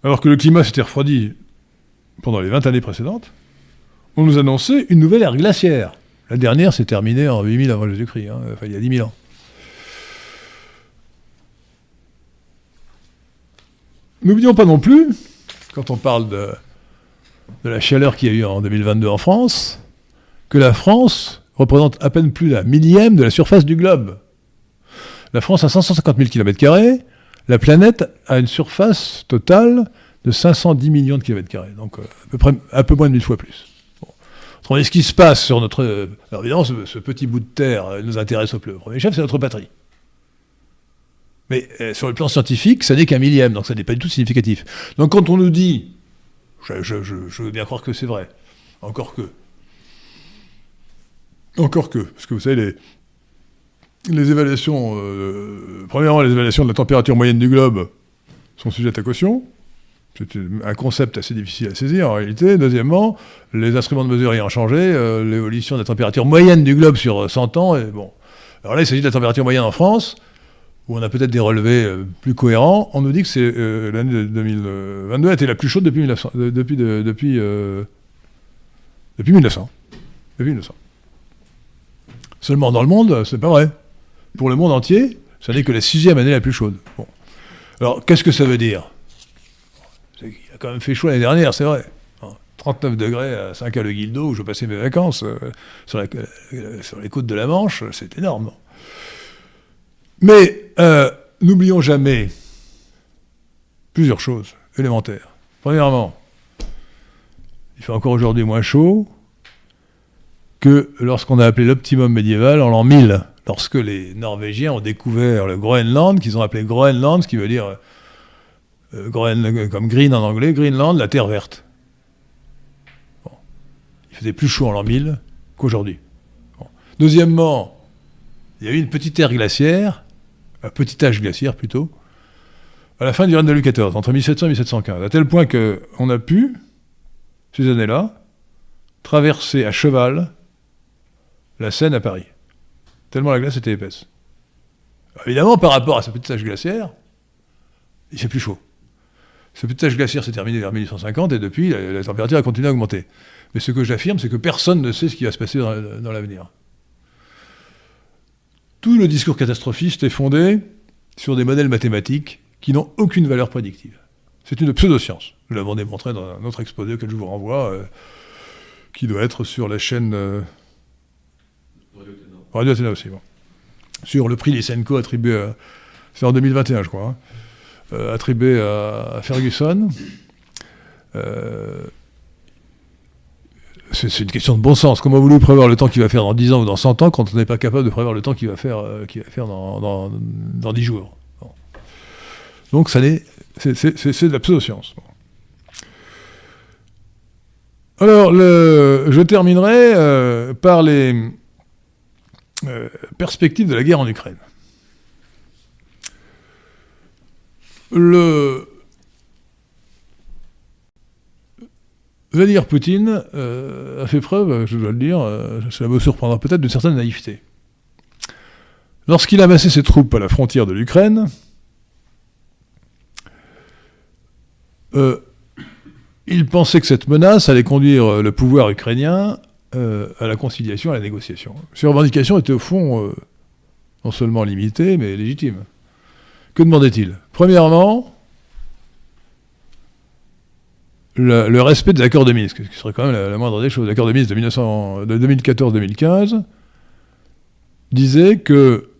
Speaker 2: alors que le climat s'était refroidi pendant les 20 années précédentes, on nous annonçait une nouvelle ère glaciaire. La dernière s'est terminée en 8000 avant Jésus-Christ, hein, il y a 10 000 ans. N'oublions pas non plus, quand on parle de, la chaleur qu'il y a eu en 2022 en France, que la France représente à peine plus d'un millième de la surface du globe. La France a 550 000 km, la planète a une surface totale de 510 millions de km, donc euh, à peu, près, un peu moins de 1000 fois plus. Bon. ce qui se passe sur notre... Alors évidemment, ce, petit bout de terre euh, nous intéresse au premier chef, c'est notre patrie. Mais euh, sur le plan scientifique, ça n'est qu'un millième, donc ça n'est pas du tout significatif. Donc quand on nous dit, je, veux bien croire que c'est vrai, encore que, encore que, parce que vous savez, les, évaluations, euh, premièrement, les évaluations de la température moyenne du globe sont sujettes à caution. C'est un concept assez difficile à saisir en réalité. Deuxièmement, les instruments de mesure ayant changé, euh, l'évolution de la température moyenne du globe sur 100 ans est bon. Alors là, il s'agit de la température moyenne en France où on a peut-être des relevés euh, plus cohérents, on nous dit que c'est euh, l'année 2022 a été la plus chaude depuis 1900, depuis, depuis, euh, depuis 1900. Depuis 1900. Seulement dans le monde, c'est pas vrai. Pour le monde entier, ça n'est que la sixième année la plus chaude. Bon. Alors, qu'est-ce que ça veut dire? Quand même fait chaud l'année dernière, c'est vrai. 39 degrés à Saint-Caloguildo, où je passais mes vacances, sur, sur, les côtes de la Manche, c'est énorme. Mais euh, n'oublions jamais plusieurs choses élémentaires. Premièrement, il fait encore aujourd'hui moins chaud que lorsqu'on a appelé l'optimum médiéval en l'an 1000, lorsque les Norvégiens ont découvert le Groenland, qu'ils ont appelé Groenland, ce qui veut dire euh, comme green en anglais, Greenland, la terre verte. Il faisait plus chaud en l'an 1000 qu'aujourd'hui. Deuxièmement, il y a eu une petite ère glaciaire un petit âge glaciaire plutôt, à la fin du règne de Louis XIV, entre 1700 et 1715, à tel point qu'on a pu, ces années-là, traverser à cheval la Seine à Paris. Tellement la glace était épaisse. Évidemment, par rapport à ce petit âge glaciaire, il fait plus chaud. Ce petit glaciaire s'est terminé vers 1850 et depuis, la, température a continué à augmenter. Mais ce que j'affirme, c'est que personne ne sait ce qui va se passer dans l'avenir. Tout le discours catastrophiste est fondé sur des modèles mathématiques qui n'ont aucune valeur prédictive. C'est une pseudoscience. Nous l'avons démontré dans un autre exposé auquel je vous renvoie, euh, qui doit être sur la chaîne euh, Radio Athéna aussi. Sur le prix Lysenko attribué à. C'est en 2021, je crois. Hein, euh, attribué à, Ferguson. c'est une question de bon sens. Comment voulez-vous prévoir le temps qu'il va faire dans 10 ans ou dans 100 ans quand on n'est pas capable de prévoir le temps qu'il va faire, va faire dans, dans, dans 10 jours donc ça c'est, de la pseudo-science. Alors, je terminerai euh, par les euh, perspectives de la guerre en Ukraine. Le Vladimir Poutine euh, a fait preuve, je dois le dire, cela me surprendra peut-être, d'une certaine naïveté. Lorsqu'il a amassé ses troupes à la frontière de l'Ukraine, Euh, il pensait que cette menace allait conduire euh, le pouvoir ukrainien euh, à la conciliation, à la négociation. Ces revendications étaient au fond non seulement limitées, mais légitimes. Que demandait-il? Premièrement, le, respect des accords de Minsk, ce qui serait quand même la, moindre des choses. L'accord de Minsk de, de 2014-2015 disait que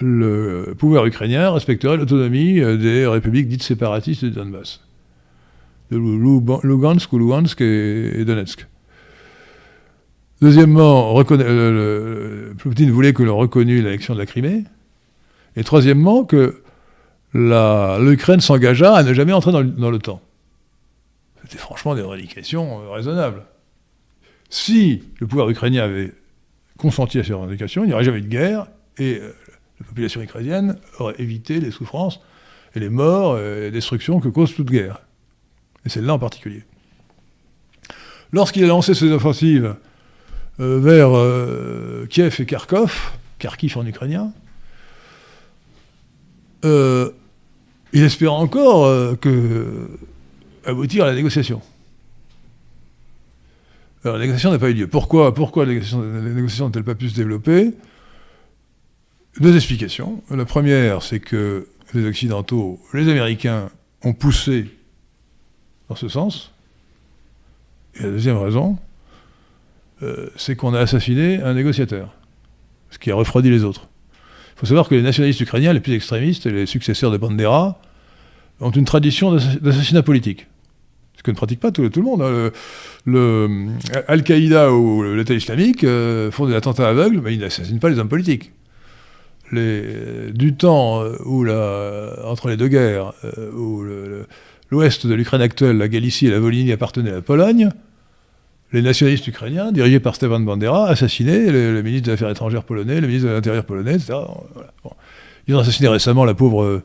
Speaker 2: le pouvoir ukrainien respecterait l'autonomie euh, des républiques dites séparatistes de Donbass, de Lugansk ou Luhansk et, Donetsk. Deuxièmement, Poutine voulait que l'on reconnût l'élection de la Crimée. Et troisièmement, que l'Ukraine s'engageât à ne jamais entrer dans, l'OTAN. C'était franchement des revendications euh, raisonnables. Si le pouvoir ukrainien avait consenti à ces revendications, il n'y aurait jamais eu de guerre et euh, la population ukrainienne aurait évité les souffrances et les morts et les destructions que cause toute guerre. Et celle-là en particulier. Lorsqu'il a lancé ses offensives euh, vers euh, Kiev et Kharkov, Kharkiv en ukrainien, euh, il espérait encore que aboutir à la négociation. Alors, la négociation n'a pas eu lieu. Pourquoi, pourquoi la négociation n'a-t-elle pas pu se développer? Deux explications. La première, c'est que les Occidentaux, les Américains, ont poussé dans ce sens. Et la deuxième raison, euh, c'est qu'on a assassiné un négociateur, ce qui a refroidi les autres. Il faut savoir que les nationalistes ukrainiens les plus extrémistes, les successeurs de Bandera, ont une tradition d'assassinat politique. Ce que ne pratique pas tout, le monde. Hein. Al-Qaïda ou l'État islamique euh, font des attentats aveugles, mais ils n'assassinent pas les hommes politiques du temps euh, où entre les deux guerres, euh, où l'ouest de l'Ukraine actuelle, la Galicie et la Volhynie appartenaient à la Pologne, les nationalistes ukrainiens, dirigés par Stefan Bandera, assassinaient le, ministre des Affaires étrangères polonais, le ministre de l'Intérieur polonais, etc. Ils ont assassiné récemment la pauvre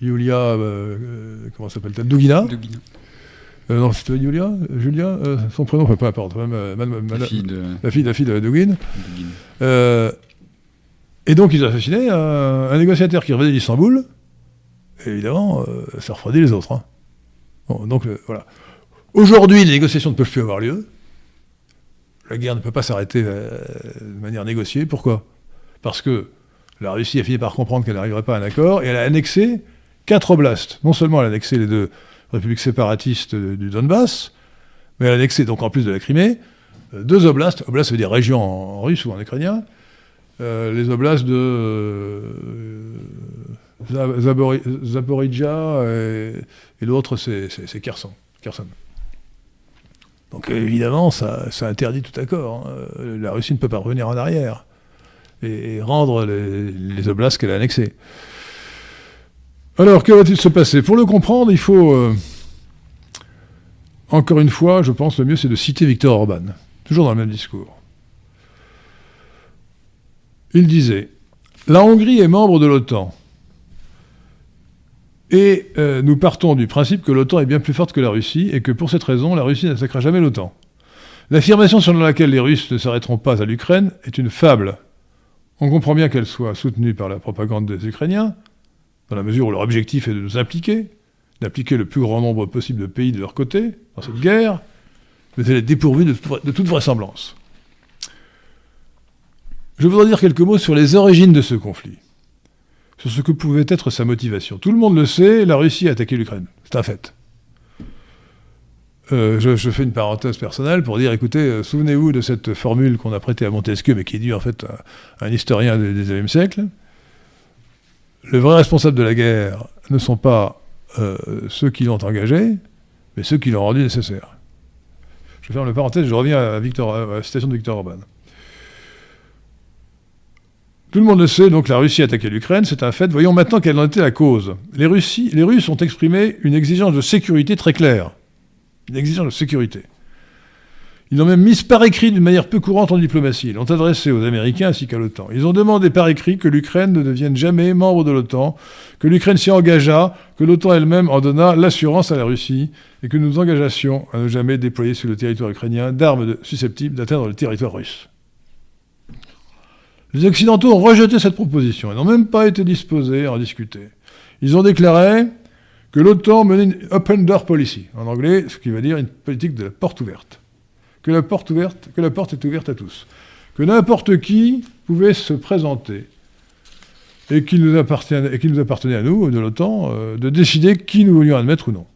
Speaker 2: Yulia, euh, comment s'appelle-t-elle Dugina. Dugina. non, c'était Yulia Julia Son prénom, peu importe. la, fille de... la, fille, la fille de Dugin. Et donc ils ont assassiné un, négociateur qui revenait d'Istanbul. Et évidemment, euh, ça refroidit les autres. Hein. donc euh, voilà. Aujourd'hui, les négociations ne peuvent plus avoir lieu. La guerre ne peut pas s'arrêter euh, de manière négociée. Pourquoi? Parce que la Russie a fini par comprendre qu'elle n'arriverait pas à un accord et elle a annexé quatre oblasts. Non seulement elle a annexé les deux républiques séparatistes du Donbass, mais elle a annexé, donc en plus de la Crimée, deux oblasts. Oblast veut dire région en russe ou en ukrainien, euh, les oblasts de euh, Zaporizhia et, l'autre c'est Kherson, Donc évidemment, ça, interdit tout accord. Hein. La Russie ne peut pas revenir en arrière et, rendre les, oblasts qu'elle a annexés. Alors, que va-t-il se passer? Pour le comprendre, il faut, euh, encore une fois, je pense, le mieux c'est de citer Victor Orban, toujours dans le même discours. Il disait La Hongrie est membre de l'OTAN. Et euh, nous partons du principe que l'OTAN est bien plus forte que la Russie et que pour cette raison, la Russie n'attaquera jamais l'OTAN. L'affirmation selon laquelle les Russes ne s'arrêteront pas à l'Ukraine est une fable. On comprend bien qu'elle soit soutenue par la propagande des Ukrainiens, dans la mesure où leur objectif est de nous impliquer, d'impliquer le plus grand nombre possible de pays de leur côté dans cette guerre, mais elle est dépourvue de, de toute vraisemblance. Je voudrais dire quelques mots sur les origines de ce conflit, sur ce que pouvait être sa motivation. Tout le monde le sait, la Russie a attaqué l'Ukraine, c'est un fait. Euh, je, fais une parenthèse personnelle pour dire, écoutez, euh, souvenez-vous de cette formule qu'on a prêtée à Montesquieu, mais qui est due en fait à, un historien du XIXe siècle. Le vrai responsable de la guerre ne sont pas euh, ceux qui l'ont engagée, mais ceux qui l'ont rendu nécessaire. Je ferme la parenthèse, je reviens à, à la citation de Victor Orban. Tout le monde le sait, donc la Russie a attaqué l'Ukraine, c'est un fait. Voyons maintenant quelle en était la cause. Les, Russes ont exprimé une exigence de sécurité très claire une exigence de sécurité. Ils l'ont même mise par écrit d'une manière peu courante en diplomatie. Ils l'ont adressé aux Américains ainsi qu'à l'OTAN. Ils ont demandé par écrit que l'Ukraine ne devienne jamais membre de l'OTAN, que l'Ukraine s'y engageât, que l'OTAN elle-même en donna l'assurance à la Russie, et que nous nous engageassions à ne jamais déployer sur le territoire ukrainien d'armes susceptibles d'atteindre le territoire russe. Les Occidentaux ont rejeté cette proposition et n'ont même pas été disposés à en discuter. Ils ont déclaré que l'OTAN menait une open door policy, en anglais, ce qui veut dire une politique de la porte ouverte. Que la porte, est ouverte à tous. Que n'importe qui pouvait se présenter et qu'il nous, appartenait, nous appartenait à nous, de l'OTAN, euh, de décider qui nous voulions admettre ou non.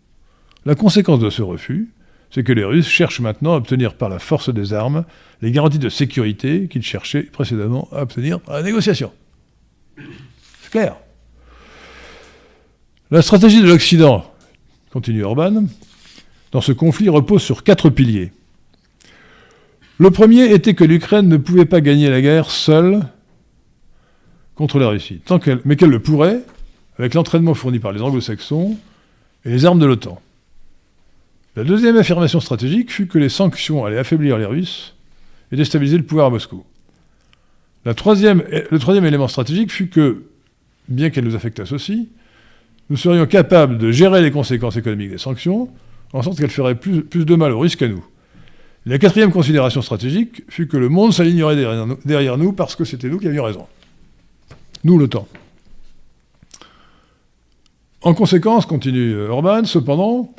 Speaker 2: La conséquence de ce refus, c'est que les Russes cherchent maintenant à obtenir par la force des armes les garanties de sécurité qu'ils cherchaient précédemment à obtenir par la négociation. C'est clair. La stratégie de l'Occident, continue Orban, dans ce conflit repose sur quatre piliers. Le premier était que l'Ukraine ne pouvait pas gagner la guerre seule contre la Russie, tant mais qu'elle le pourrait avec l'entraînement fourni par les anglo-saxons et les armes de l'OTAN. La deuxième affirmation stratégique fut que les sanctions allaient affaiblir les Russes et déstabiliser le pouvoir à Moscou. le troisième élément stratégique fut que, bien qu'elle nous affectasse aussi, nous serions capables de gérer les conséquences économiques des sanctions, en sorte qu'elles feraient plus, de mal aux risques qu'à nous. La quatrième considération stratégique fut que le monde s'alignerait derrière, nous parce que c'était nous qui avions raison. Nous, l'OTAN. En conséquence, continue Orban, cependant,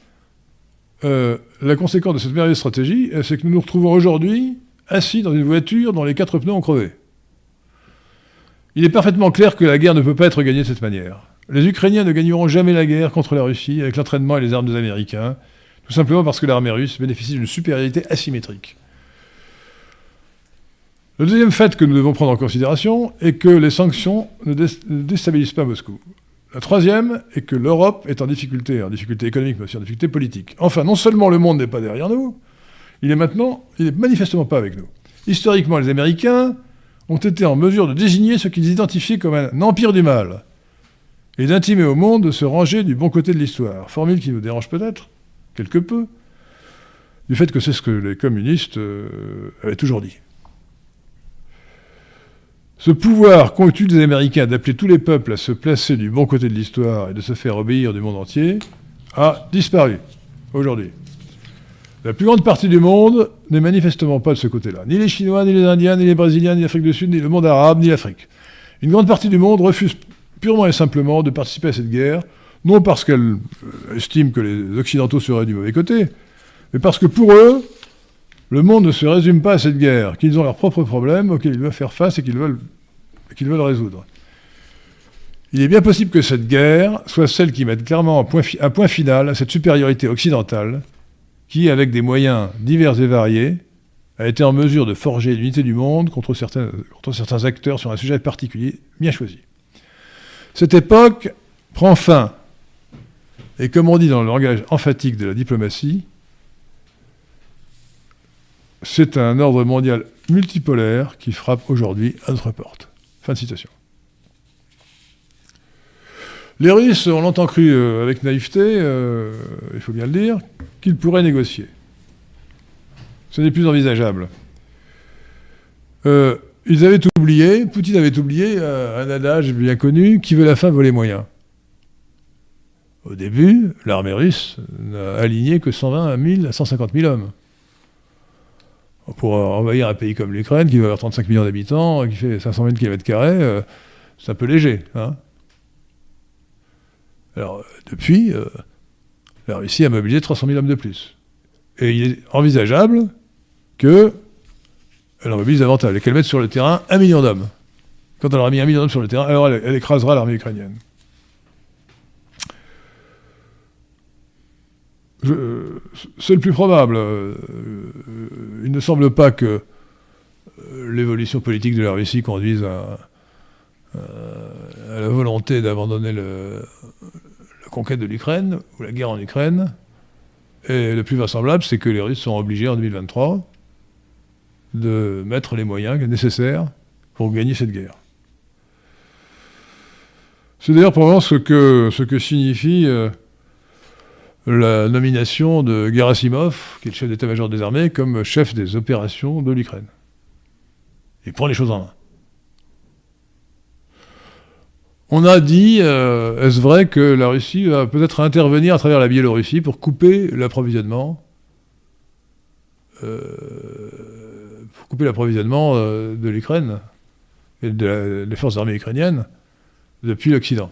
Speaker 2: euh, la conséquence de cette merveilleuse stratégie, c'est que nous nous retrouvons aujourd'hui assis dans une voiture dont les quatre pneus ont crevé. Il est parfaitement clair que la guerre ne peut pas être gagnée de cette manière. Les Ukrainiens ne gagneront jamais la guerre contre la Russie avec l'entraînement et les armes des Américains, tout simplement parce que l'armée russe bénéficie d'une supériorité asymétrique. Le deuxième fait que nous devons prendre en considération est que les sanctions ne, déstabilisent pas Moscou. La troisième est que l'Europe est en difficulté, en difficulté économique, mais aussi en difficulté politique. Enfin, non seulement le monde n'est pas derrière nous, il est maintenant, il n'est manifestement pas avec nous. Historiquement, les Américains ont été en mesure de désigner ce qu'ils identifiaient comme un empire du mal, et d'intimer au monde de se ranger du bon côté de l'histoire. Formule qui nous dérange peut-être, quelque peu, du fait que c'est ce que les communistes euh, avaient toujours dit. Ce pouvoir qu'ont eu les Américains d'appeler tous les peuples à se placer du bon côté de l'histoire et de se faire obéir du monde entier a disparu aujourd'hui. La plus grande partie du monde n'est manifestement pas de ce côté-là. Ni les Chinois, ni les Indiens, ni les Brésiliens, ni l'Afrique du Sud, ni le monde arabe, ni l'Afrique. Une grande partie du monde refuse purement et simplement de participer à cette guerre, non parce qu'elle euh, estime que les Occidentaux seraient du mauvais côté, mais parce que pour eux, le monde ne se résume pas à cette guerre, qu'ils ont leurs propres problèmes auxquels ils doivent faire face et qu'ils veulent, résoudre. Il est bien possible que cette guerre soit celle qui mette clairement un point, final à cette supériorité occidentale qui, avec des moyens divers et variés, a été en mesure de forger l'unité du monde contre certains acteurs sur un sujet particulier bien choisi. Cette époque prend fin. Et comme on dit dans le langage emphatique de la diplomatie, c'est un ordre mondial multipolaire qui frappe aujourd'hui à notre porte. Fin de citation. Les Russes ont longtemps cru, euh, avec naïveté, euh, il faut bien le dire, qu'ils pourraient négocier. Ce n'est plus envisageable. Euh, ils avaient oublié, Poutine avait oublié un adage bien connu qui veut la fin vaut les moyens. Au début, l'armée russe n'a aligné que 120 000 à 150 000 hommes. Pour envahir un pays comme l'Ukraine, qui va avoir 35 millions d'habitants, qui fait 500 000 km, c'est un peu léger. Hein. Alors, depuis, euh, la Russie a mobilisé 300 000 hommes de plus. Et il est envisageable qu'elle en mobilise davantage et qu'elle mette sur le terrain un million d'hommes. Quand elle aura mis un million d'hommes sur le terrain, alors elle écrasera l'armée ukrainienne. C'est le plus probable. Euh, il ne semble pas que euh, l'évolution politique de la Russie conduise à, la volonté d'abandonner la conquête de l'Ukraine ou la guerre en Ukraine. Et le plus vraisemblable, c'est que les Russes sont obligés en 2023 de mettre les moyens nécessaires pour gagner cette guerre. C'est d'ailleurs probablement ce que, ce que signifie euh, la nomination de Gerasimov, qui est le chef d'état-major des armées, comme chef des opérations de l'Ukraine. Il prend les choses en main. On a dit, euh, est-ce vrai que la Russie va peut-être intervenir à travers la Biélorussie pour couper l'approvisionnement euh, pour couper l'approvisionnement euh, de l'Ukraine et des forces armées ukrainiennes depuis l'Occident?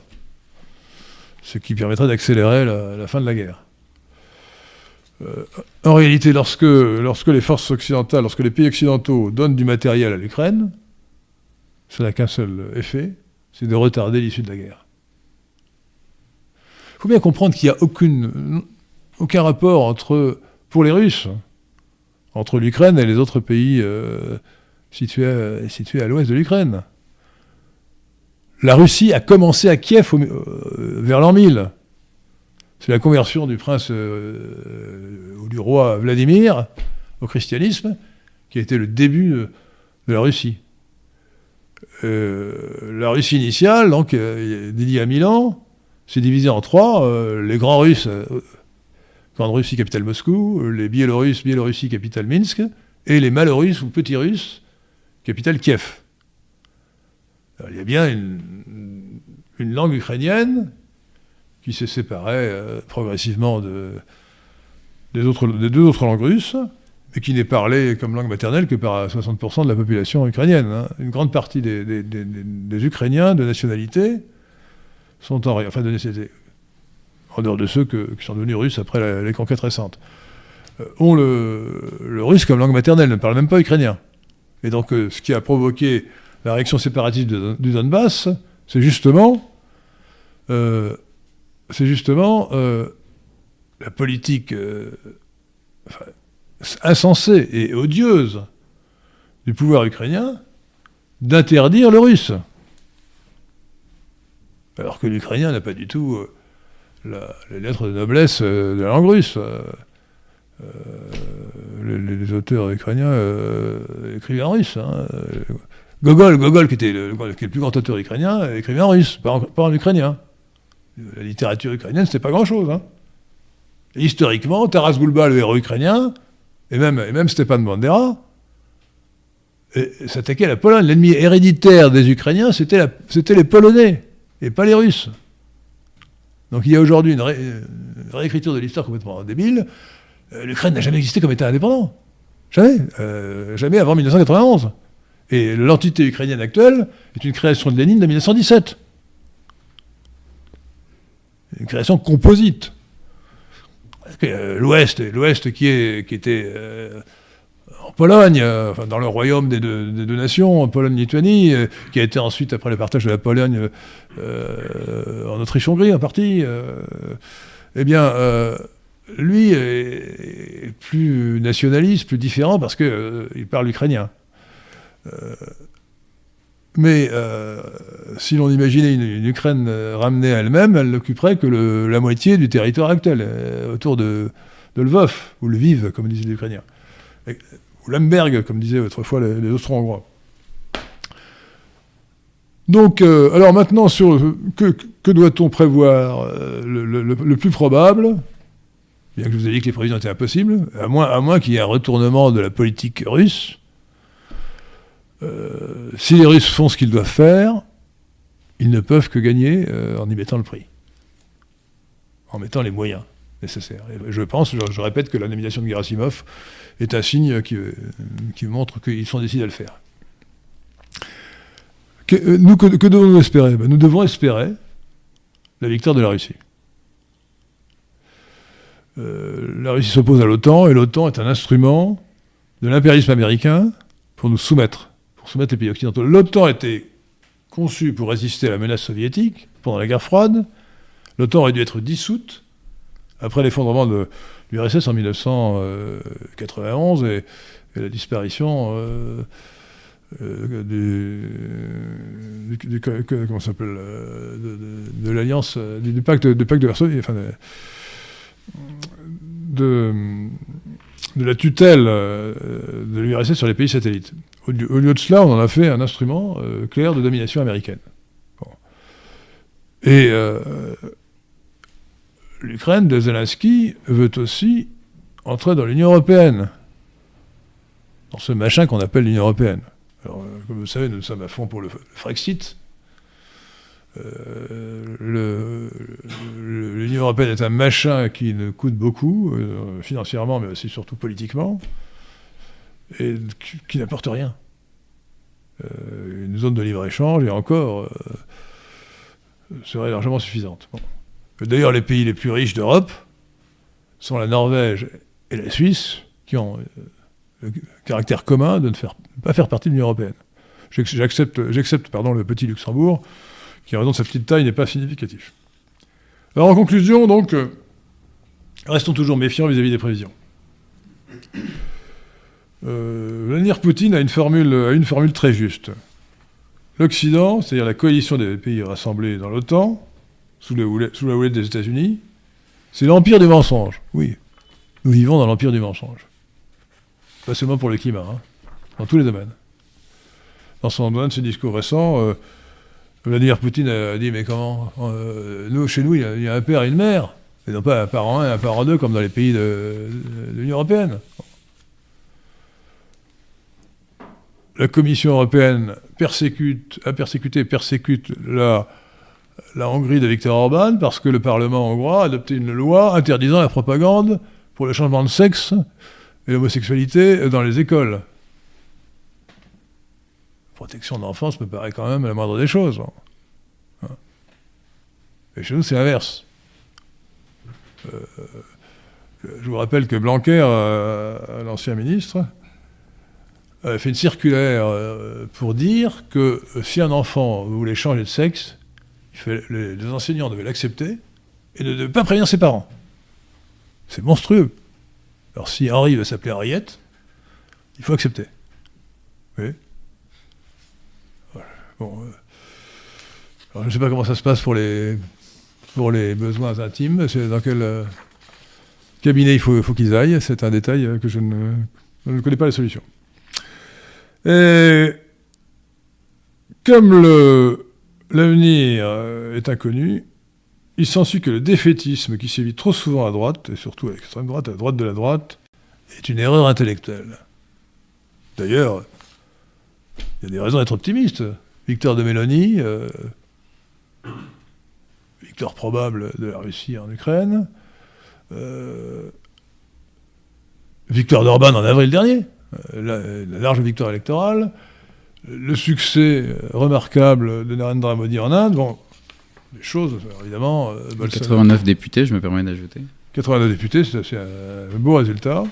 Speaker 2: Ce qui permettrait d'accélérer la, fin de la guerre. Euh, en réalité, lorsque, lorsque les forces occidentales, lorsque les pays occidentaux donnent du matériel à l'Ukraine, ça n'a qu'un seul effet, c'est de retarder l'issue de la guerre. Il faut bien comprendre qu'il n'y a aucun rapport entre, pour les Russes entre l'Ukraine et les autres pays euh, situés, situés à l'ouest de l'Ukraine la Russie a commencé à Kiev euh, vers l'an 1000. C'est la conversion du prince euh, ou du roi Vladimir au christianisme qui a été le début de, la Russie. Euh, la Russie initiale, donc a mille ans, s'est divisée en trois. les grands Russes, Grande Russie, capitale Moscou, les Biélorusses, Biélorussie, capitale Minsk, et les Malorusses ou Petits Russes, capitale Kiev il y a bien une, langue ukrainienne qui s'est séparée euh, progressivement des, deux autres langues russes, mais qui n'est parlée comme langue maternelle que par 60% de la population ukrainienne. Hein. Une grande partie des, Ukrainiens de nationalité sont en, enfin de nationalité, en dehors de ceux qui sont devenus russes après les conquêtes récentes, euh, ont le, russe comme langue maternelle, ne parlent même pas ukrainien. Et donc, euh, ce qui a provoqué la réaction séparatiste du Donbass, c'est justement, euh, justement euh, la politique euh, insensée et odieuse du pouvoir ukrainien d'interdire le russe. Alors que l'ukrainien n'a pas du tout la, les lettres de noblesse de la langue russe. Les, auteurs ukrainiens écrivent en russe. Hein. Gogol, Gogol qui était le, plus grand auteur ukrainien, écrivait en russe, pas en, ukrainien. La littérature ukrainienne, c'était pas grand-chose. Hein. Historiquement, Taras Bulba, le héros ukrainien, et même, et même Stepan Bandera, s'attaquaient à la Pologne. L'ennemi héréditaire des Ukrainiens, c'était les Polonais, et pas les Russes. Donc il y a aujourd'hui une, réécriture de l'histoire complètement débile. Euh, L'Ukraine n'a jamais existé comme État indépendant. Jamais. Euh, jamais avant 1991. Et l'entité ukrainienne actuelle est une création de Lénine de 1917. Une création composite. Euh, L'Ouest, l'Ouest qui, était euh, en Pologne, euh, dans le royaume des deux, nations, Pologne-Lituanie, qui a été ensuite, après le partage de la Pologne, en Autriche-Hongrie en partie, eh bien, lui est plus nationaliste, plus différent, parce qu'il parle ukrainien. Euh, mais euh, si l'on imaginait une, Ukraine euh, ramenée à elle-même, elle n'occuperait que la moitié du territoire actuel, autour de, Lvov, ou Lviv, comme disaient les Ukrainiens. ou Lemberg, comme disaient autrefois les, Austro-Hongrois. Donc, alors maintenant, sur que, doit-on prévoir le, plus probable, bien que je vous ai dit que les prévisions étaient impossibles, à moins qu'il y ait un retournement de la politique russe, euh, si les Russes font ce qu'ils doivent faire, ils ne peuvent que gagner euh, en y mettant le prix, en mettant les moyens nécessaires. Je pense, je, répète que la nomination de Gerasimov est un signe qui, qui montre qu'ils sont décidés à le faire. Que, nous, que, devons-nous espérer? Ben, Nous devons espérer la victoire de la Russie. la Russie s'oppose à l'OTAN et l'OTAN est un instrument de l'impérialisme américain pour nous soumettre soumettre les pays occidentaux. L'OTAN était conçu pour résister à la menace soviétique pendant la guerre froide. L'OTAN aurait dû être dissoute après l'effondrement de l'URSS en 1991 et, la disparition euh, euh, du, comment euh, de, l'alliance du, pacte de Varsovie de, la tutelle de l'URSS sur les pays satellites. Au lieu, de cela, on en a fait un instrument euh, clair de domination américaine. Et euh, l'Ukraine de Zelensky veut aussi entrer dans l'Union européenne, dans ce machin qu'on appelle l'Union européenne. Alors, euh, comme vous savez, nous sommes à fond pour le, Frexit. L'Union européenne est un machin qui ne coûte beaucoup, financièrement, mais aussi surtout politiquement et qui, n'apporte rien. Euh, une zone de libre-échange, et encore, euh, serait largement suffisante. D'ailleurs, les pays les plus riches d'Europe sont la Norvège et la Suisse, qui ont euh, le caractère commun de ne pas faire partie de l'Union européenne. J'accepte, le petit Luxembourg, qui, en raison de sa petite taille, n'est pas significatif. Alors, en conclusion, donc, restons toujours méfiants vis à -vis des prévisions. Euh, Vladimir Poutine a une, formule, une formule très juste. L'Occident, c'est-à-dire la coalition des pays rassemblés dans l'OTAN, sous, la houlette des États-Unis, c'est l'empire du mensonge. Oui, nous vivons dans l'empire du mensonge. Pas seulement pour le climat, hein, dans tous les domaines. Dans son domaine, ce discours récent, euh, Vladimir Poutine a dit Mais comment euh, nous, Chez nous, il y, a, un père et une mère, et non pas un parent un et un parent deux, comme dans les pays de l'Union européenne. la Commission européenne persécute, a persécuté, persécute la, la Hongrie de Viktor Orban parce que le Parlement hongrois a adopté une loi interdisant la propagande pour le changement de sexe et l'homosexualité dans les écoles. Protection de l'enfance me paraît quand même la moindre des choses. Et chez nous, c'est l'inverse. Euh, je vous rappelle que Blanquer, euh, l'ancien ministre, euh, fait une circulaire euh, pour dire que euh, si un enfant voulait changer de sexe, les, enseignants devaient l'accepter et ne devaient pas prévenir ses parents. C'est monstrueux. Alors si Henri veut s'appeler Henriette, il faut accepter. Oui. Bon, alors, je ne sais pas comment ça se passe pour les, pour les besoins intimes. Dans quel cabinet il faut, qu'ils aillent. C'est un détail que je ne, je ne connais pas la solution. Et comme l'avenir euh, est inconnu, il s'ensuit que le défaitisme qui sévit trop souvent à droite, et surtout à l'extrême droite, à droite de la droite, est une erreur intellectuelle. D'ailleurs, il y a des raisons d'être optimiste. Victor de Mélanie, euh, victoire probable de la Russie en Ukraine, euh, victoire d'Orban en avril dernier, euh, la, large victoire électorale, le succès remarquable de Narendra Modi en Inde, bon, des choses, évidemment...
Speaker 1: 89 euh, députés, je me permets d'ajouter.
Speaker 2: 89 députés, c'est un beau résultat,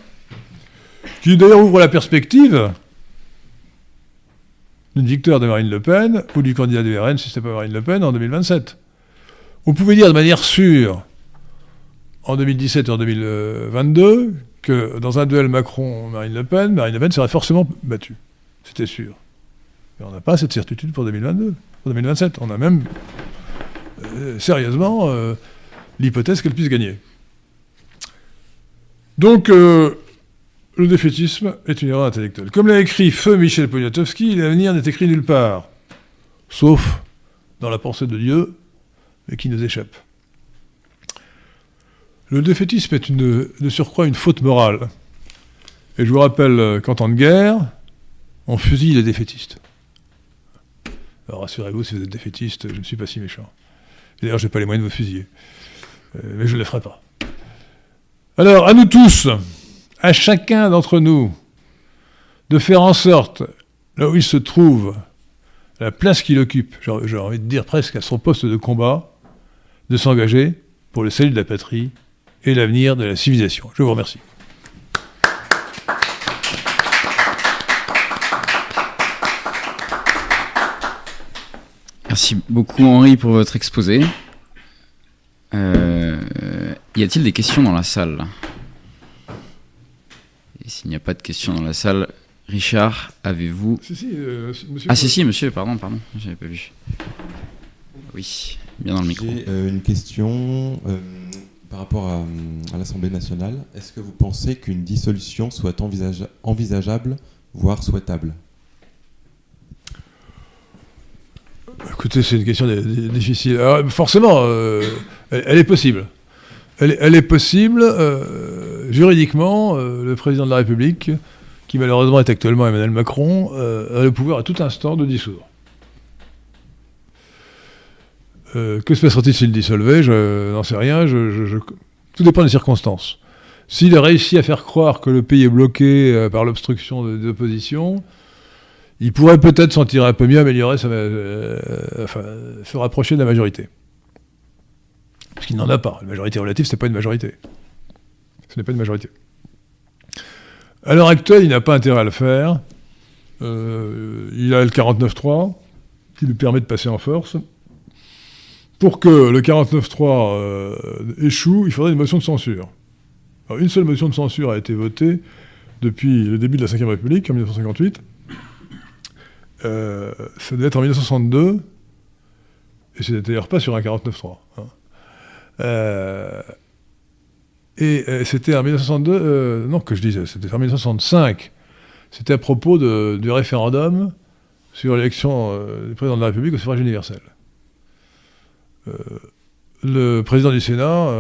Speaker 2: qui d'ailleurs ouvre la perspective d'une victoire de Marine Le Pen, ou du candidat du RN, si ce pas Marine Le Pen, en 2027. On pouvait dire de manière sûre, en 2017 et en 2022, que dans un duel Macron-Marine Le Pen, Marine Le Pen serait forcément battue. C'était sûr. Mais on n'a pas cette certitude pour 2022, pour 2027. On a même, euh, sérieusement, euh, l'hypothèse qu'elle puisse gagner. Donc, euh, le défaitisme est une erreur intellectuelle. Comme l'a écrit feu Michel Poniatowski, l'avenir n'est écrit nulle part, sauf dans la pensée de Dieu, mais qui nous échappe. Le défaitisme est une, de surcroît une faute morale. Et je vous rappelle qu'en temps de guerre, on fusille les défaitistes. Alors rassurez-vous, si vous êtes défaitiste, je ne suis pas si méchant. D'ailleurs, je n'ai pas les moyens de vous fusiller. Euh, mais je ne le ferai pas. Alors, à nous tous, à chacun d'entre nous, de faire en sorte, là où il se trouve, la place qu'il occupe, j'ai envie de dire presque à son poste de combat, de s'engager pour le salut de la patrie et l'avenir de la civilisation. Je vous remercie.
Speaker 1: Merci beaucoup Henri pour votre exposé. Euh, y a-t-il des questions dans la salle? Et s'il n'y a pas de questions dans la salle, Richard, avez-vous...
Speaker 2: Si, si, euh, monsieur...
Speaker 1: Ah si, si, monsieur, pardon, pardon, j'avais pas vu. Oui, bien dans le micro.
Speaker 3: J'ai euh, une question euh, par rapport à, à l'Assemblée nationale. Est-ce que vous pensez qu'une dissolution soit envisage- envisageable, voire souhaitable?
Speaker 2: Écoutez, c'est une question di- di- difficile. Alors, forcément, euh, elle, elle est possible. Elle, est- elle est possible, euh, juridiquement, euh, le président de la République, qui malheureusement est actuellement Emmanuel Macron, euh, a le pouvoir à tout instant de dissoudre. Euh, que se passerait-il s'il dissolvait? Je n'en sais rien. Tout dépend des circonstances. S'il a réussi à faire croire que le pays est bloqué par l'obstruction de- des oppositions, il pourrait peut-être s'en tirer un peu mieux, améliorer sa, se rapprocher de la majorité. Parce qu'il n'en a pas. La majorité relative, c'est pas une majorité. Ce n'est pas une majorité. À l'heure actuelle, il n'a pas intérêt à le faire. Euh, il a le 49-3 qui lui permet de passer en force. Pour que le 49-3 euh, échoue, il faudrait une motion de censure. Une seule motion de censure a été votée depuis le début de la Ve République, en 1958. Euh, ça devait être en 1962, et c'était d'ailleurs pas sur un 49.3. hein. Et euh, c'était en 1962, euh, non que je disais, c'était en 1965. C'était à propos du référendum sur l'élection euh, du président de la République au suffrage universel. Le président du Sénat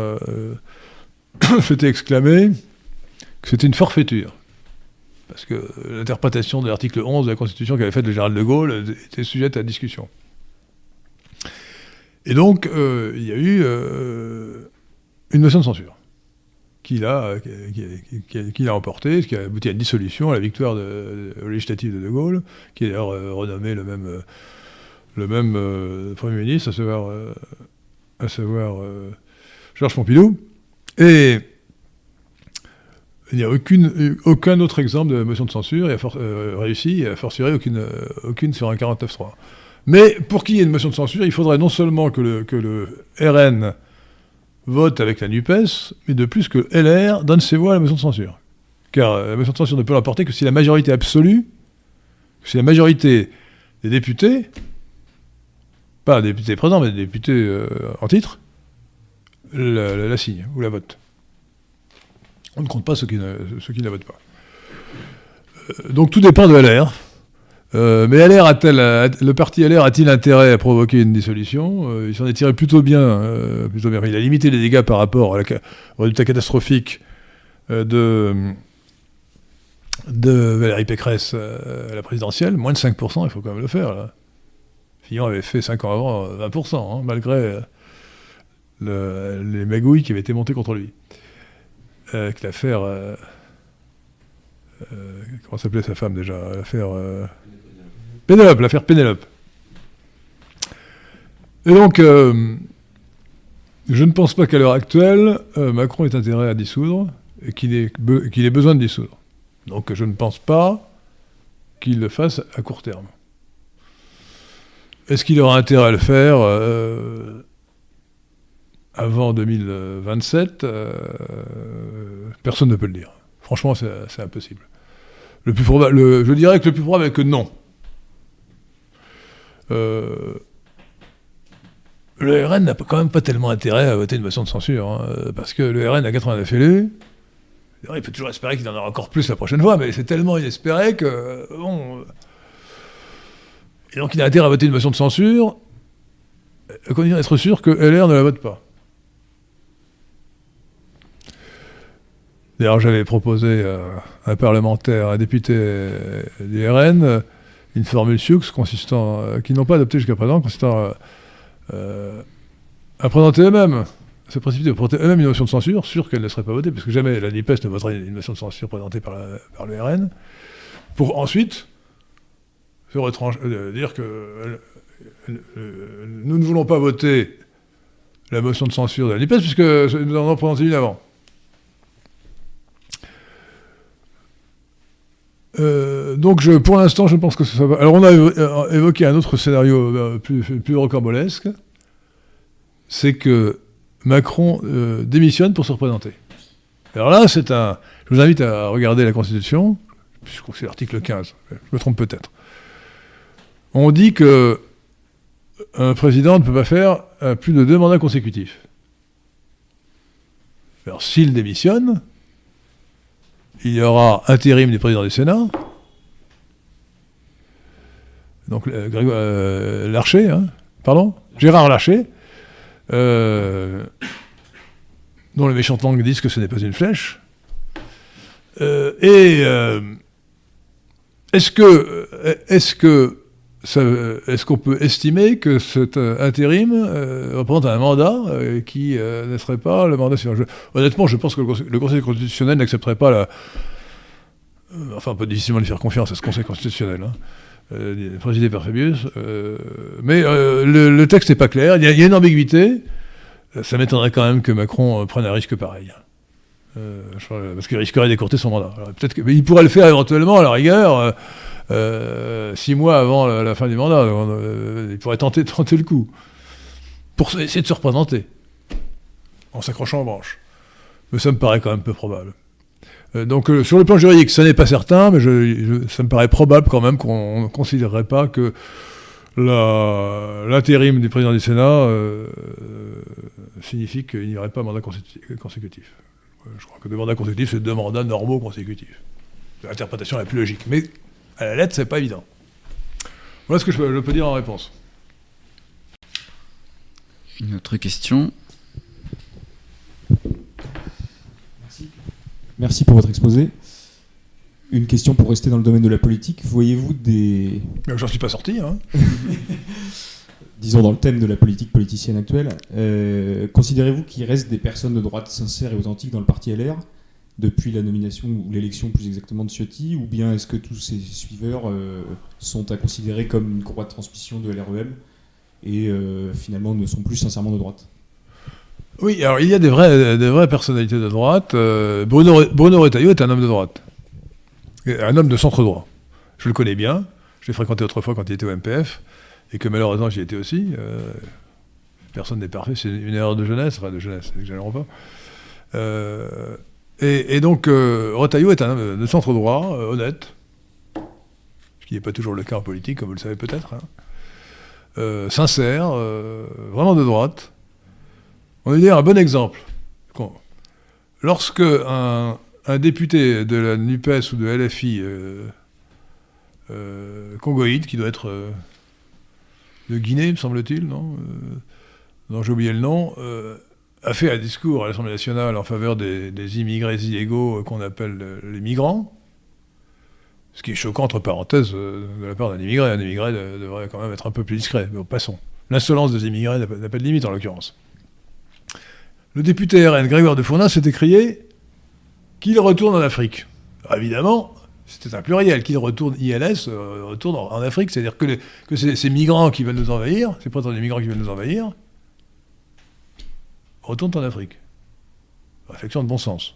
Speaker 2: s'était exclamé que c'était une forfaiture. Parce que l'interprétation de l'article 11 de la Constitution qu'avait faite le général de Gaulle était sujette à discussion. Et donc, il y a eu une motion de censure qu'il a, qui, qui- qui- qui emporté, ce qui a abouti à une dissolution, à la victoire législative de De Gaulle, qui est d'ailleurs euh, renommé le même, euh, le même euh, Premier ministre, à savoir, euh, à savoir euh, Georges Pompidou. Et il n'y a aucune, aucun autre exemple de motion de censure et a euh, réussi, et a fortiori aucune, euh, aucune sur un 49.3. Mais pour qu'il y ait une motion de censure, il faudrait non seulement que le, que le RN vote avec la NUPES, mais de plus que LR donne ses voix à la motion de censure. Car euh, la motion de censure ne peut l'emporter que si la majorité absolue, si la majorité des députés, pas des députés présents, mais des députés euh, en titre, la signe ou la vote. On ne compte pas ceux qui ne, ceux qui ne la votent pas. Euh, donc tout dépend de LR. Euh, mais LR a-t-elle, le parti LR a-t-il intérêt à provoquer une dissolution? Euh, Il s'en est tiré plutôt bien, euh, plutôt bien. Il a limité les dégâts par rapport au résultat catastrophique de, Valérie Pécresse à la présidentielle. Moins de 5%, il faut quand même le faire. Là. Fillon avait fait 5 ans avant euh, 20%, hein, malgré le- les magouilles qui avaient été montées contre lui. Avec l'affaire... comment s'appelait sa femme déjà? L'affaire... Pénélope, l'affaire Pénélope. Et donc, euh, je ne pense pas qu'à l'heure actuelle, euh, Macron ait intérêt à dissoudre et qu'il ait, besoin de dissoudre. Donc, je ne pense pas qu'il le fasse à court terme. Est-ce qu'il aura intérêt à le faire euh, avant 2027 Euh, Personne ne peut le dire. Franchement, c'est impossible. Le plus probable, le- je dirais que le plus probable est que non. Euh, le RN n'a quand même pas tellement intérêt à voter une motion de censure, hein, euh, parce que le RN a 89 élus. Il peut toujours espérer qu'il en aura encore plus la prochaine fois, mais c'est tellement inespéré que euh, bon. euh, Et donc il a intérêt à voter une motion de censure, condition d'être sûr que LR ne la vote pas. D'ailleurs, j'avais proposé à un parlementaire, un député du RN, une formule Sioux consistant, qui n'ont pas adopté jusqu'à présent, consistant à présenter eux-mêmes se précipiter porter eux-mêmes une motion de censure, sûr qu'elle ne serait pas votée, parce que jamais la NIPES ne voterait une motion de censure présentée par, le RN, pour ensuite se retrancher, euh, dire que euh, euh, nous ne voulons pas voter la motion de censure de la NIPES, puisque nous en avons présenté une avant. Donc, je, pour l'instant, je pense que ça va. Alors, on a évoqué un autre scénario plus, plus rocambolesque c'est que Macron euh, démissionne pour se représenter. Alors là, c'est un. Je vous invite à regarder la Constitution, je crois que c'est l'article 15, je me trompe peut-être. On dit que un président ne peut pas faire euh, plus de deux mandats consécutifs. Alors s'il démissionne, il y aura intérim du président du Sénat, donc euh, Larcher, hein, pardon, Gérard Larcher, euh, dont les méchantes langues disent que ce n'est pas une flèche. Euh, et euh, est-ce que, est-ce que est-ce qu'on peut estimer que cet intérim représente un mandat qui ne serait pas le mandat suivant Honnêtement, je pense que le Conseil, constitutionnel n'accepterait pas la. enfin, on peut difficilement lui faire confiance à ce Conseil constitutionnel. Hein. Euh, présidé par Fabius. Euh, mais euh, le, texte n'est pas clair, il y, a, une ambiguïté. Ça m'étonnerait quand même que Macron prenne un risque pareil. parce qu'il risquerait d'écourter son mandat. peut-être il pourrait le faire éventuellement, à la rigueur, six mois avant la, fin du mandat. il pourrait tenter, tenter le coup. Pour essayer de se représenter. En s'accrochant aux branches. Mais ça me paraît quand même peu probable. Euh, donc euh, sur le plan juridique, ce n'est pas certain, mais ça me paraît probable quand même qu'on ne considérerait pas que l'intérim du président du Sénat euh, signifie qu'il n'y aurait pas mandat consécutif. Je crois que deux mandats consécutifs, c'est deux mandats normaux consécutifs. C'est l'interprétation la plus logique. Mais à la lettre, c'est pas évident. Voilà ce que je peux dire en réponse.
Speaker 1: Une autre question
Speaker 4: Merci pour votre exposé. Une question pour rester dans le domaine de la politique. Voyez-vous des.
Speaker 2: J'en suis pas sorti, hein.
Speaker 4: Disons dans le thème de la politique politicienne actuelle, euh, considérez-vous qu'il reste des personnes de droite sincères et authentiques dans le parti LR depuis la nomination ou l'élection plus exactement de Ciotti Ou bien est-ce que tous ces suiveurs euh, sont à considérer comme une croix de transmission de LREM et euh, finalement ne sont plus sincèrement de droite?
Speaker 2: Oui, alors il y a des vraies, des vraies personnalités de droite. Euh, Bruno, Bruno Retailleau est un homme de droite. Un homme de centre droit. Je le connais bien. Je l'ai fréquenté autrefois quand il était au MPF. Et que malheureusement j'y étais aussi. Personne n'est parfait. C'est une erreur de jeunesse. Enfin, de jeunesse, n'exagérons pas. Euh, et, donc, Retailleau est un homme de centre droit, honnête. Ce qui n'est pas toujours le cas en politique, comme vous le savez peut-être. Hein. sincère, vraiment de droite. On va dire un bon exemple. Lorsque un, député de la NUPES ou de LFI euh, euh, congoïde, qui doit être euh, de Guinée, me semble-t-il, non Non, j'ai oublié le nom, a fait un discours à l'Assemblée nationale en faveur des, immigrés illégaux qu'on appelle les migrants. Ce qui est choquant, entre parenthèses, de la part d'un immigré. Un immigré devrait quand même être un peu plus discret. Mais passons. L'insolence des immigrés n'a pas de limite, en l'occurrence le député RN Grégoire de Fournin s'est écrié qu'il retourne en Afrique. évidemment, c'était un pluriel, qu'il retourne ILS, euh, retourne en, Afrique, c'est-à-dire que, que ces, migrants qui veulent nous envahir, ces prétendus migrants qui veulent nous envahir, retournent en Afrique. Réflexion de bon sens.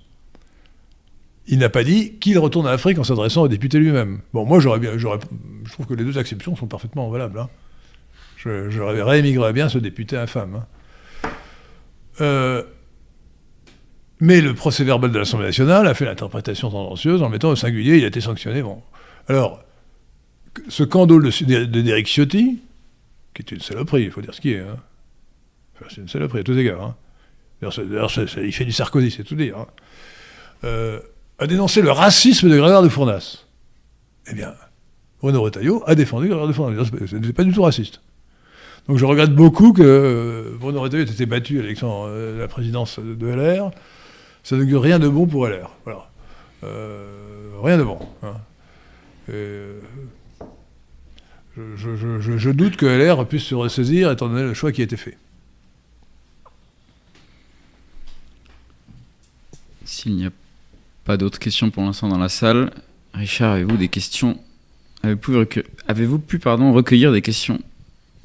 Speaker 2: Il n'a pas dit qu'il retourne en Afrique en s'adressant au député lui-même. Bon, moi, j'aurais bien, je trouve que les deux exceptions sont parfaitement valables. Hein. Je, réémigrerais bien ce député infâme. Hein. Euh, mais le procès verbal de l'Assemblée nationale a fait l'interprétation tendancieuse en mettant au singulier, il a été sanctionné. Bon. Alors, ce candole de, de Derek Ciotti, qui est une saloperie, il faut dire ce qui est. Hein. c'est une saloperie à tous égards. Hein. D'ailleurs, il fait du Sarkozy, c'est tout dire. Hein. Euh, a dénoncé le racisme de Grégoire de Fournas. Eh bien, Renaud Retailleau a défendu Grégoire de Fournas. Ce n'est pas du tout raciste. Donc je regrette beaucoup que euh, Bruno Retailleau ait été battu à l'élection de euh, la présidence de LR, ça n'augure rien de bon pour LR. Rien de bon. Hein. je, doute que LR puisse se ressaisir étant donné le choix qui a été fait.
Speaker 1: S'il n'y a pas d'autres questions pour l'instant dans la salle, Richard, avez-vous des questions Avez-vous pu, pardon, recueillir des questions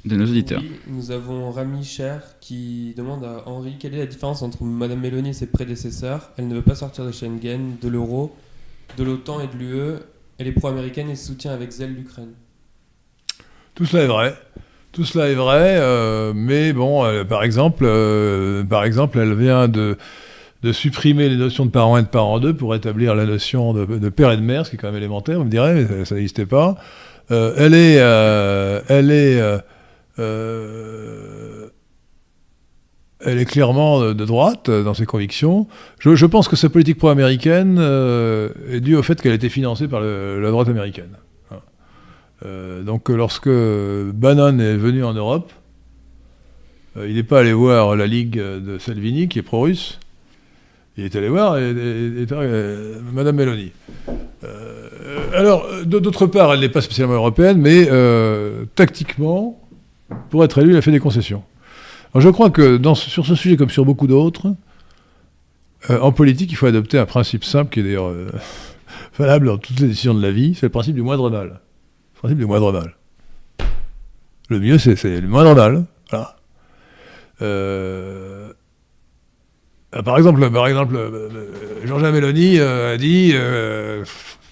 Speaker 1: de nos auditeurs?
Speaker 5: Oui, Nous avons Rami Cher qui demande à Henri quelle est la différence entre Madame Mélanie et ses prédécesseurs? Elle ne veut pas sortir de Schengen, de l'euro, de l'OTAN et de l'UE. Elle est pro-américaine et soutient avec zèle l'Ukraine.
Speaker 2: Tout cela est vrai. Tout cela est vrai, euh, mais bon, euh, par exemple, euh, par exemple, elle vient de de supprimer les notions de parent 1 et de parent 2 pour établir la notion de, père et de mère, ce qui est quand même élémentaire, vous me direz, mais ça n'existait pas. Euh, elle est, euh, elle est, euh, elle est clairement de, droite dans ses convictions. Je, pense que sa politique pro-américaine est due au fait qu'elle a été financée par la droite américaine. Hein. donc lorsque Bannon est venu en Europe, il n'est pas allé voir la Ligue de Salvini, qui est pro-russe. Il est allé voir et, euh, Madame Mélanie. Euh, alors, d'autre part, elle n'est pas spécialement européenne, mais euh, tactiquement, pour être élue, elle a fait des concessions. Alors, je crois que sur ce sujet, comme sur beaucoup d'autres, en politique, il faut adopter un principe simple qui est d'ailleurs valable dans toutes les décisions de la vie, c'est le principe du moindre mal. Le principe du moindre mal. Le mieux, c'est le moindre mal. Voilà. Euh, euh, par exemple, par exemple euh, euh, Georgia Meloni a dit,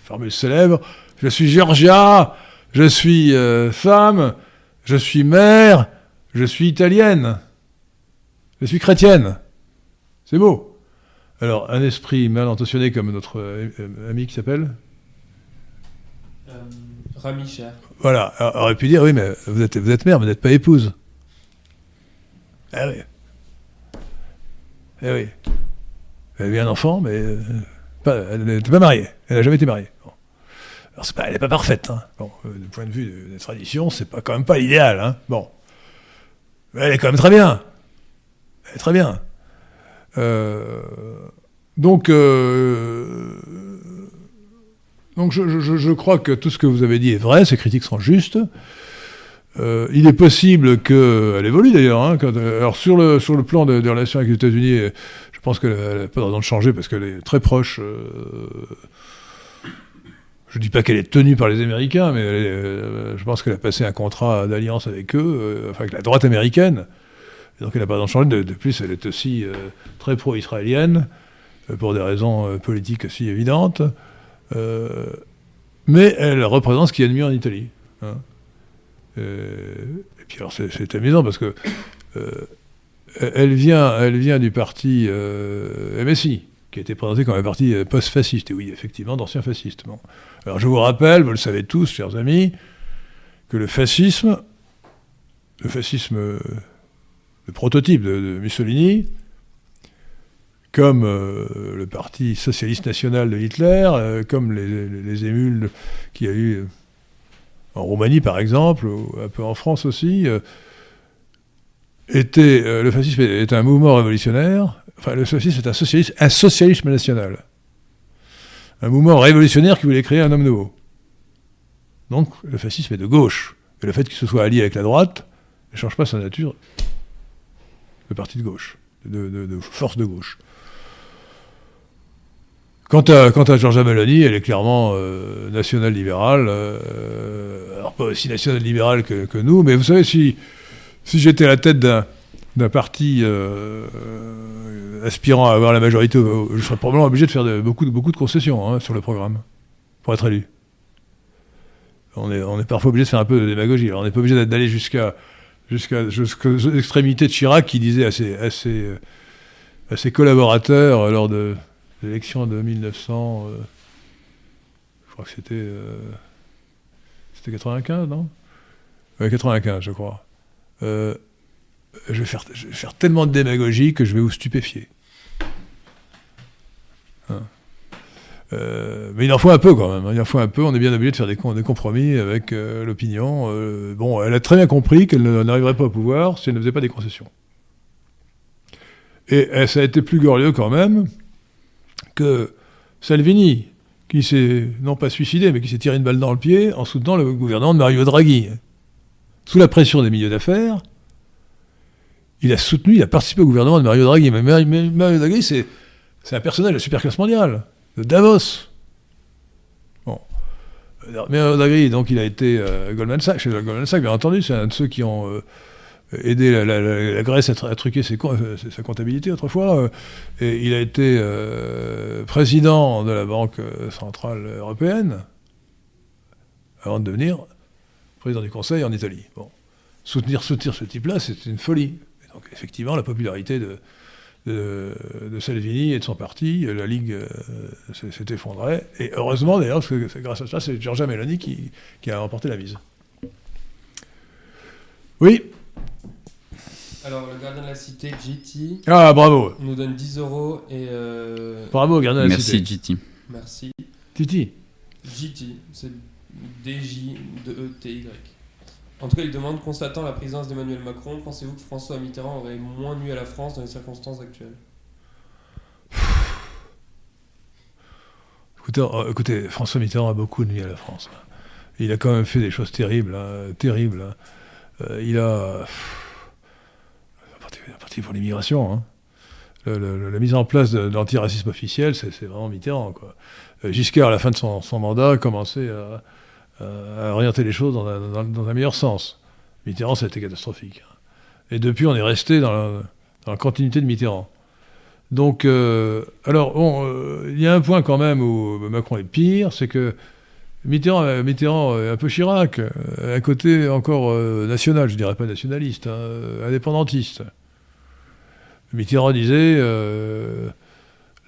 Speaker 2: formule célèbre, je suis Georgia, je suis femme, je suis mère, je suis italienne, je suis chrétienne. C'est beau. Alors, un esprit mal intentionné comme notre ami qui s'appelle
Speaker 5: Rami Cher.
Speaker 2: Voilà, aurait pu dire, oui, mais vous êtes, vous êtes mère, vous n'êtes pas épouse. Ah oui. Eh oui. Elle avait un enfant, mais euh, elle n'était pas mariée. Elle n'a jamais été mariée. Alors pas, elle n'est pas parfaite. Hein. Bon, euh, du point de vue des traditions, c'est pas quand même pas l'idéal. Hein. Bon, mais elle est quand même très bien. Elle est très bien. Euh, donc, donc je, je, crois que tout ce que vous avez dit est vrai. Ces critiques sont justes. Euh, il est possible qu'elle évolue d'ailleurs. Hein, alors sur le, sur le plan des relations avec les États-Unis, je pense qu'elle n'a pas de de changer parce qu'elle est très proche. Euh, je ne dis pas qu'elle est tenue par les Américains, mais euh, je pense qu'elle a passé un contrat d'alliance avec eux, enfin avec la droite américaine. donc elle n'a pas de changer. De, de, plus, elle est aussi très pro-israélienne, pour des raisons politiques aussi évidentes. mais elle représente ce qu'il y a de mieux en Italie. Hein. Euh, et puis alors c'est amusant parce que euh, elle vient, du parti euh, MSI, qui a été présenté comme un parti post-fasciste. Et oui, effectivement, d'anciens fascistes. Alors je vous rappelle, vous le savez tous, chers amis, que le fascisme, le fascisme, le prototype de, Mussolini, comme le parti socialiste national de Hitler, comme les, les émules qu'il y a eu en Roumanie par exemple, ou un peu en France aussi, euh, était, euh, le fascisme est un mouvement révolutionnaire, enfin le fascisme est un, socialisme, un socialisme national. Un mouvement révolutionnaire qui voulait créer un homme nouveau. Donc le fascisme est de gauche. Et le fait qu'il se soit allié avec la droite ne change pas sa nature de parti de gauche, de force de gauche. Quant à, quant à Georgia Meloni, elle est clairement euh, nationale-libérale. Euh, alors pas aussi nationale-libérale que, que, nous, mais vous savez, si, si j'étais à la tête d'un parti euh, aspirant à avoir la majorité, je serais probablement obligé de faire de, beaucoup, beaucoup de concessions hein, sur le programme pour être élu. On est, on est parfois obligé de faire un peu de démagogie. Alors on n'est pas obligé d'aller jusqu'à jusqu'à l'extrémité de Chirac qui disait à ses, à ses, à ses collaborateurs lors de l'élection de 1900, euh, je crois que c'était euh, c'était 95, non? Oui, 95, je crois. Euh, je, vais faire, je, vais faire, tellement de démagogie que je vais vous stupéfier. Hein. mais il en faut un peu quand même. Il en faut un peu. On est bien obligé de faire des, des compromis avec l'opinion. bon, elle a très bien compris qu'elle n'arriverait pas au pouvoir si elle ne faisait pas des concessions. Et ça a été plus glorieux quand même que Salvini, qui s'est non pas suicidé, mais qui s'est tiré une balle dans le pied en soutenant le gouvernement de Mario Draghi. Sous la pression des milieux d'affaires, il a soutenu, il a participé au gouvernement de Mario Draghi. Mais Mario Draghi, c'est, un personnage de la superclasse mondiale, de Davos. Bon. Mario Draghi, donc, il a été euh, Goldman Sachs, chez Goldman Sachs, bien entendu, c'est un de ceux qui ont euh, aidé la, Grèce à, truquer euh, sa comptabilité autrefois. et il a été président de la Banque Centrale Européenne avant de devenir président du Conseil en Italie. Bon. Soutenir, soutenir ce type-là, c'est une folie. Donc effectivement, la popularité de, Salvini et de son parti, la Ligue euh, s'est effondrée. Et heureusement d'ailleurs, parce que grâce à ça, c'est Giorgia Meloni qui, qui, a remporté la mise. Oui
Speaker 5: alors, le gardien de la cité, GT.
Speaker 2: Ah, bravo
Speaker 5: Nous donne 10 euros et. Euh...
Speaker 2: Bravo, gardien de la
Speaker 1: cité. Merci, GT.
Speaker 5: Merci.
Speaker 2: Titi.
Speaker 5: GT, c'est D-J-E-T-Y. En tout cas, il demande, constatant la présence d'Emmanuel Macron, pensez-vous que François Mitterrand aurait moins nuit à la France dans les circonstances actuelles?
Speaker 2: Euh, écoutez, François Mitterrand a beaucoup nuit à la France. Il a quand même fait des choses terribles, hein, terribles. Hein. Euh, il a. parti pour l'immigration. Hein. la mise en place de, l'antiracisme officiel, c'est vraiment Mitterrand. Quoi. Euh, Giscard, à la fin de son, mandat, a commencé à orienter les choses dans un, meilleur sens. Mitterrand, ça a été catastrophique. Et depuis, on est resté dans la, continuité de Mitterrand. Donc, euh, alors, il y a un point quand même où Macron est pire, c'est que Mitterrand, Mitterrand est un peu Chirac, un côté encore national, je dirais pas nationaliste, hein, indépendantiste. Mitterrand disait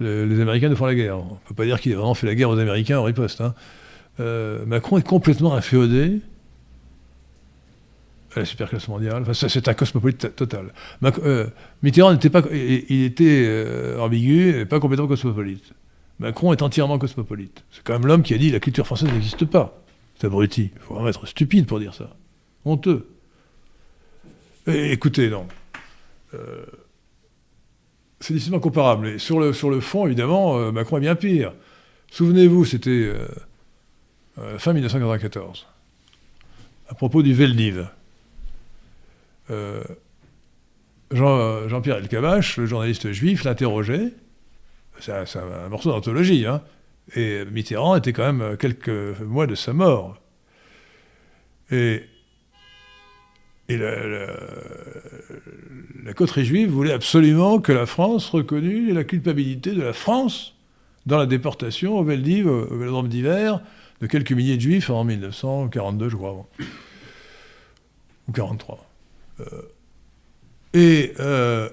Speaker 2: les, Américains nous font la guerre. On ne peut pas dire qu'il a vraiment fait la guerre aux Américains en riposte. Hein. Euh, Macron est complètement inféodé à la superclasse mondiale. Enfin, c'est un cosmopolite total. Euh, Mitterrand n'était pas, il, était euh, ambigu et pas complètement cosmopolite. Macron est entièrement cosmopolite. C'est quand même l'homme qui a dit la culture française n'existe pas. C'est abruti. Il faut vraiment être stupide pour dire ça. Honteux. écoutez, non. c'est difficilement comparable. Et sur le, sur le fond, évidemment, Macron est bien pire. Souvenez-vous, c'était euh, fin 1994, à propos du Veldiv. Euh, Jean, Jean-Pierre Elkabach, le journaliste juif, l'interrogeait. C'est un, morceau d'anthologie, hein. Et Mitterrand était quand même quelques mois de sa mort. Et, et la, la, coterie juive voulait absolument que la France reconnût la culpabilité de la France dans la déportation au Veldiv, au Vélodrome d'hiver, de quelques milliers de juifs en 1942, je crois, ou 43. Euh, et euh,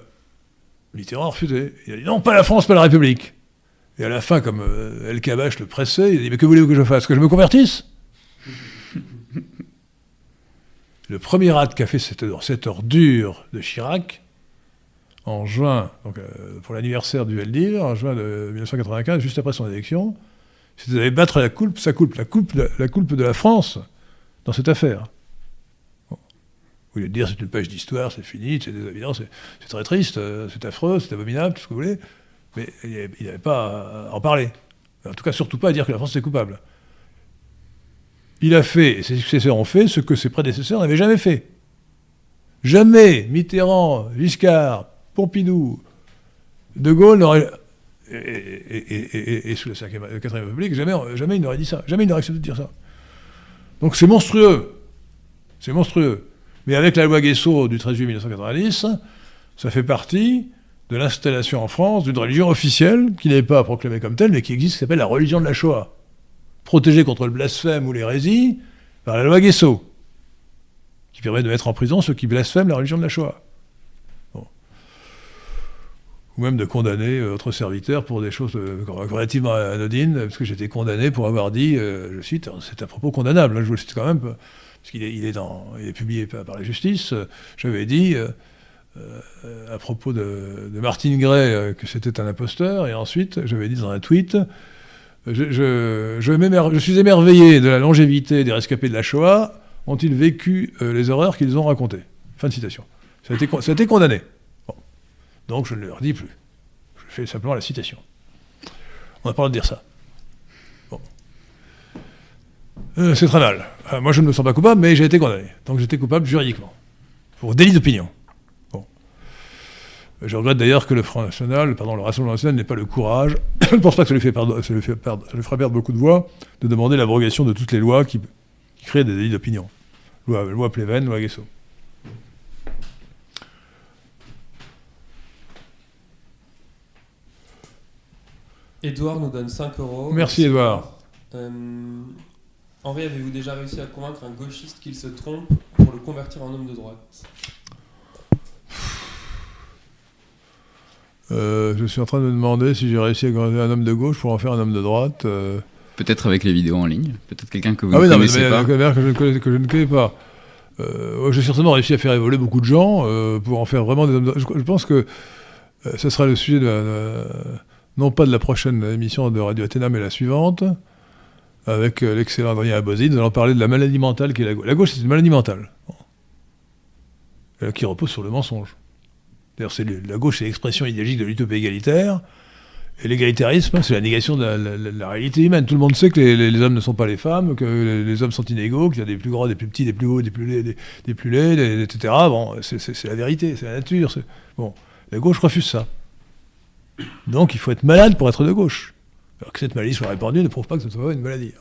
Speaker 2: Mitterrand a refusé. Il a dit non, pas la France, pas la République. Et à la fin, comme euh, El Kabash le pressait, il a dit mais que voulez-vous que je fasse? Que je me convertisse? Le premier acte qu'a fait cette, ordure de Chirac, en juin, donc, pour l'anniversaire du Veldiv, en juin de 1995, juste après son élection, c'était d'aller battre la coupe, sa coupe, la, coupe de la France dans cette affaire. Vous voulez dire c'est une page d'histoire, c'est fini, c'est des c'est très triste, euh, c'est affreux, c'est abominable, tout ce que vous voulez, mais il n'avait pas à en parler. En tout cas, surtout pas à dire que la France est coupable. Il a fait, et ses successeurs ont fait, ce que ses prédécesseurs n'avaient jamais fait. Jamais Mitterrand, Giscard, Pompidou, De Gaulle n'auraient et, sous la 4 République, jamais, jamais il n'aurait dit ça. Jamais il n'aurait accepté de dire ça. Donc c'est monstrueux. C'est monstrueux. Mais avec la loi Guesso du 13 juillet 1990, ça fait partie de l'installation en France d'une religion officielle qui n'est pas proclamée comme telle, mais qui existe, qui s'appelle la religion de la Shoah. Protégée contre le blasphème ou l'hérésie par la loi Guesso, qui permet de mettre en prison ceux qui blasphèment la religion de la Shoah ou même de condamner votre euh, serviteur pour des choses euh, relativement anodines, parce que j'étais condamné pour avoir dit, euh, je cite, c'est un propos condamnable, hein, je vous le cite quand même, parce qu'il est, il est, dans, il est publié par, la justice, j'avais dit à propos de, Martine Gray que c'était un imposteur, et ensuite j'avais dit dans un tweet, je, je, je, suis émerveillé de la longévité des rescapés de la Shoah, ont-ils vécu les horreurs qu'ils ont racontées? Fin de citation. Ça a été, ça a été condamné. Donc je ne leur dis plus. Je fais simplement la citation. On n'a pas le droit de dire ça. Bon. Euh, c'est très mal. Euh, moi, je ne me sens pas coupable, mais j'ai été condamné. Donc j'étais coupable juridiquement. Pour délit d'opinion. Bon. Je regrette d'ailleurs que le Front National, pardon, le Rassemblement National n'ait pas le courage, je ne pense pas que ça lui, fait perdre, ça, lui fait perdre, ça lui fera perdre beaucoup de voix, de demander l'abrogation de toutes les lois qui, qui créent des délits d'opinion. Loi, loi Pleven, loi Guesso.
Speaker 5: Edouard nous donne 5 euros.
Speaker 2: Merci Edouard.
Speaker 5: Euh, Henri, avez-vous déjà réussi à convaincre un gauchiste qu'il se trompe pour le convertir en homme de droite?
Speaker 2: Euh, je suis en train de me demander si j'ai réussi à convaincre un homme de gauche pour en faire un homme de droite. euh.
Speaker 1: Peut-être avec les vidéos en ligne, peut-être quelqu'un que vous
Speaker 2: Ah
Speaker 1: ne
Speaker 2: oui, non, mais,
Speaker 1: connaissez
Speaker 2: mais,
Speaker 1: pas.
Speaker 2: que, je ne connais, que je ne connais pas. Euh, j'ai certainement réussi à faire évoluer beaucoup de gens euh, pour en faire vraiment des hommes de... Je, je pense que euh, ce sera le sujet de, la- de- non pas de la prochaine émission de Radio Athéna, mais la suivante, avec euh, l'excellent Adrien Abosi. Nous allons parler de la maladie mentale qui est la gauche. La gauche, c'est une maladie mentale. Euh, qui repose sur le mensonge. D'ailleurs, c'est la gauche, c'est l'expression idéologique de l'utopie égalitaire. Et l'égalitarisme, c'est la négation de la, réalité humaine. Tout le monde sait que les, hommes ne sont pas les femmes, que les, hommes sont inégaux, qu'il y a des plus grands, des plus petits, des plus hauts, des plus laids, des, plus laids, etc. Bon, c'est- la vérité, c'est la nature. Bon, la gauche refuse ça. Donc il faut être malade pour être de gauche. Que cette maladie soit répandue ne prouve pas que ce soit une maladie.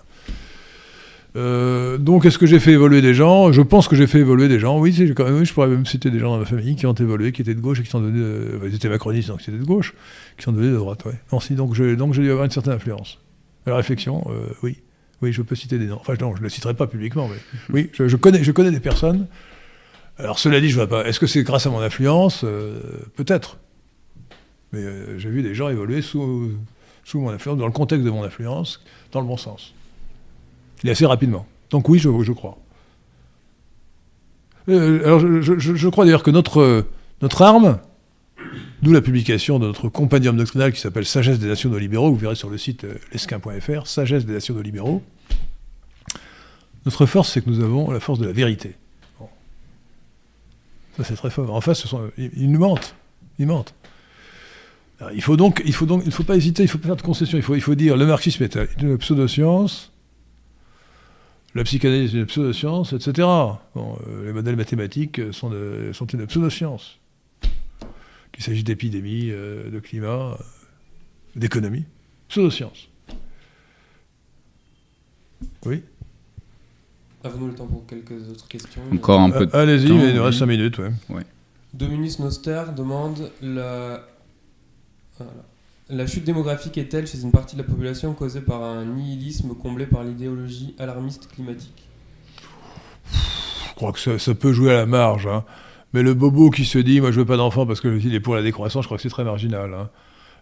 Speaker 2: Euh, donc est-ce que j'ai fait évoluer des gens? Je pense que j'ai fait évoluer des gens. Oui, quand je pourrais même citer des gens dans ma famille qui ont évolué, qui étaient de gauche et qui sont devenus. euh, ils étaient macronistes, donc ils étaient de gauche, qui sont devenus de droite. Ouais. Donc j'ai donc dû avoir une certaine influence. La réflexion, euh, oui. Oui, je peux citer des noms. Enfin, non, je ne le citerai pas publiquement, mais oui, je, connais, je connais des personnes. Alors, cela dit, je vois pas. Est-ce que c'est grâce à mon influence? Euh, Peut-être. Mais j'ai vu des gens évoluer sous, sous mon influence, dans le contexte de mon influence, dans le bon sens. Et assez rapidement. Donc oui, je, crois. Euh, alors je, crois d'ailleurs que notre, notre arme, d'où la publication de notre compendium doctrinal qui s'appelle Sagesse des nationaux libéraux, vous verrez sur le site euh, lesquin.fr, Sagesse des nationaux libéraux, notre force, c'est que nous avons la force de la vérité. Ça, c'est très fort. En face, ils, ils nous mentent. Ils mentent. Alors, il faut donc, il faut donc, il ne faut pas hésiter, il faut pas faire de concession. Il faut, il faut dire, le marxisme est une pseudo-science, la psychanalyse est une pseudo-science, etc. Bon, euh, les modèles mathématiques euh, sont, de- sont une pseudo-science. Qu'il s'agisse d'épidémie, euh, de climat, euh, d'économie, pseudo-science. Oui?
Speaker 5: Avons-nous le temps pour quelques autres questions?
Speaker 1: Encore un peu de
Speaker 2: Euh, Allez-y,
Speaker 1: temps,
Speaker 2: mais il nous reste 5 minutes. Ouais.
Speaker 5: Dominus Noster demande la... La chute démographique est-elle chez une partie de la population causée par un nihilisme comblé par l'idéologie alarmiste climatique?
Speaker 2: Je crois que ça, peut jouer à la marge. hein. Mais le bobo qui se dit, moi je veux pas d'enfant parce qu'il est pour la décroissance, je crois que c'est très marginal. hein.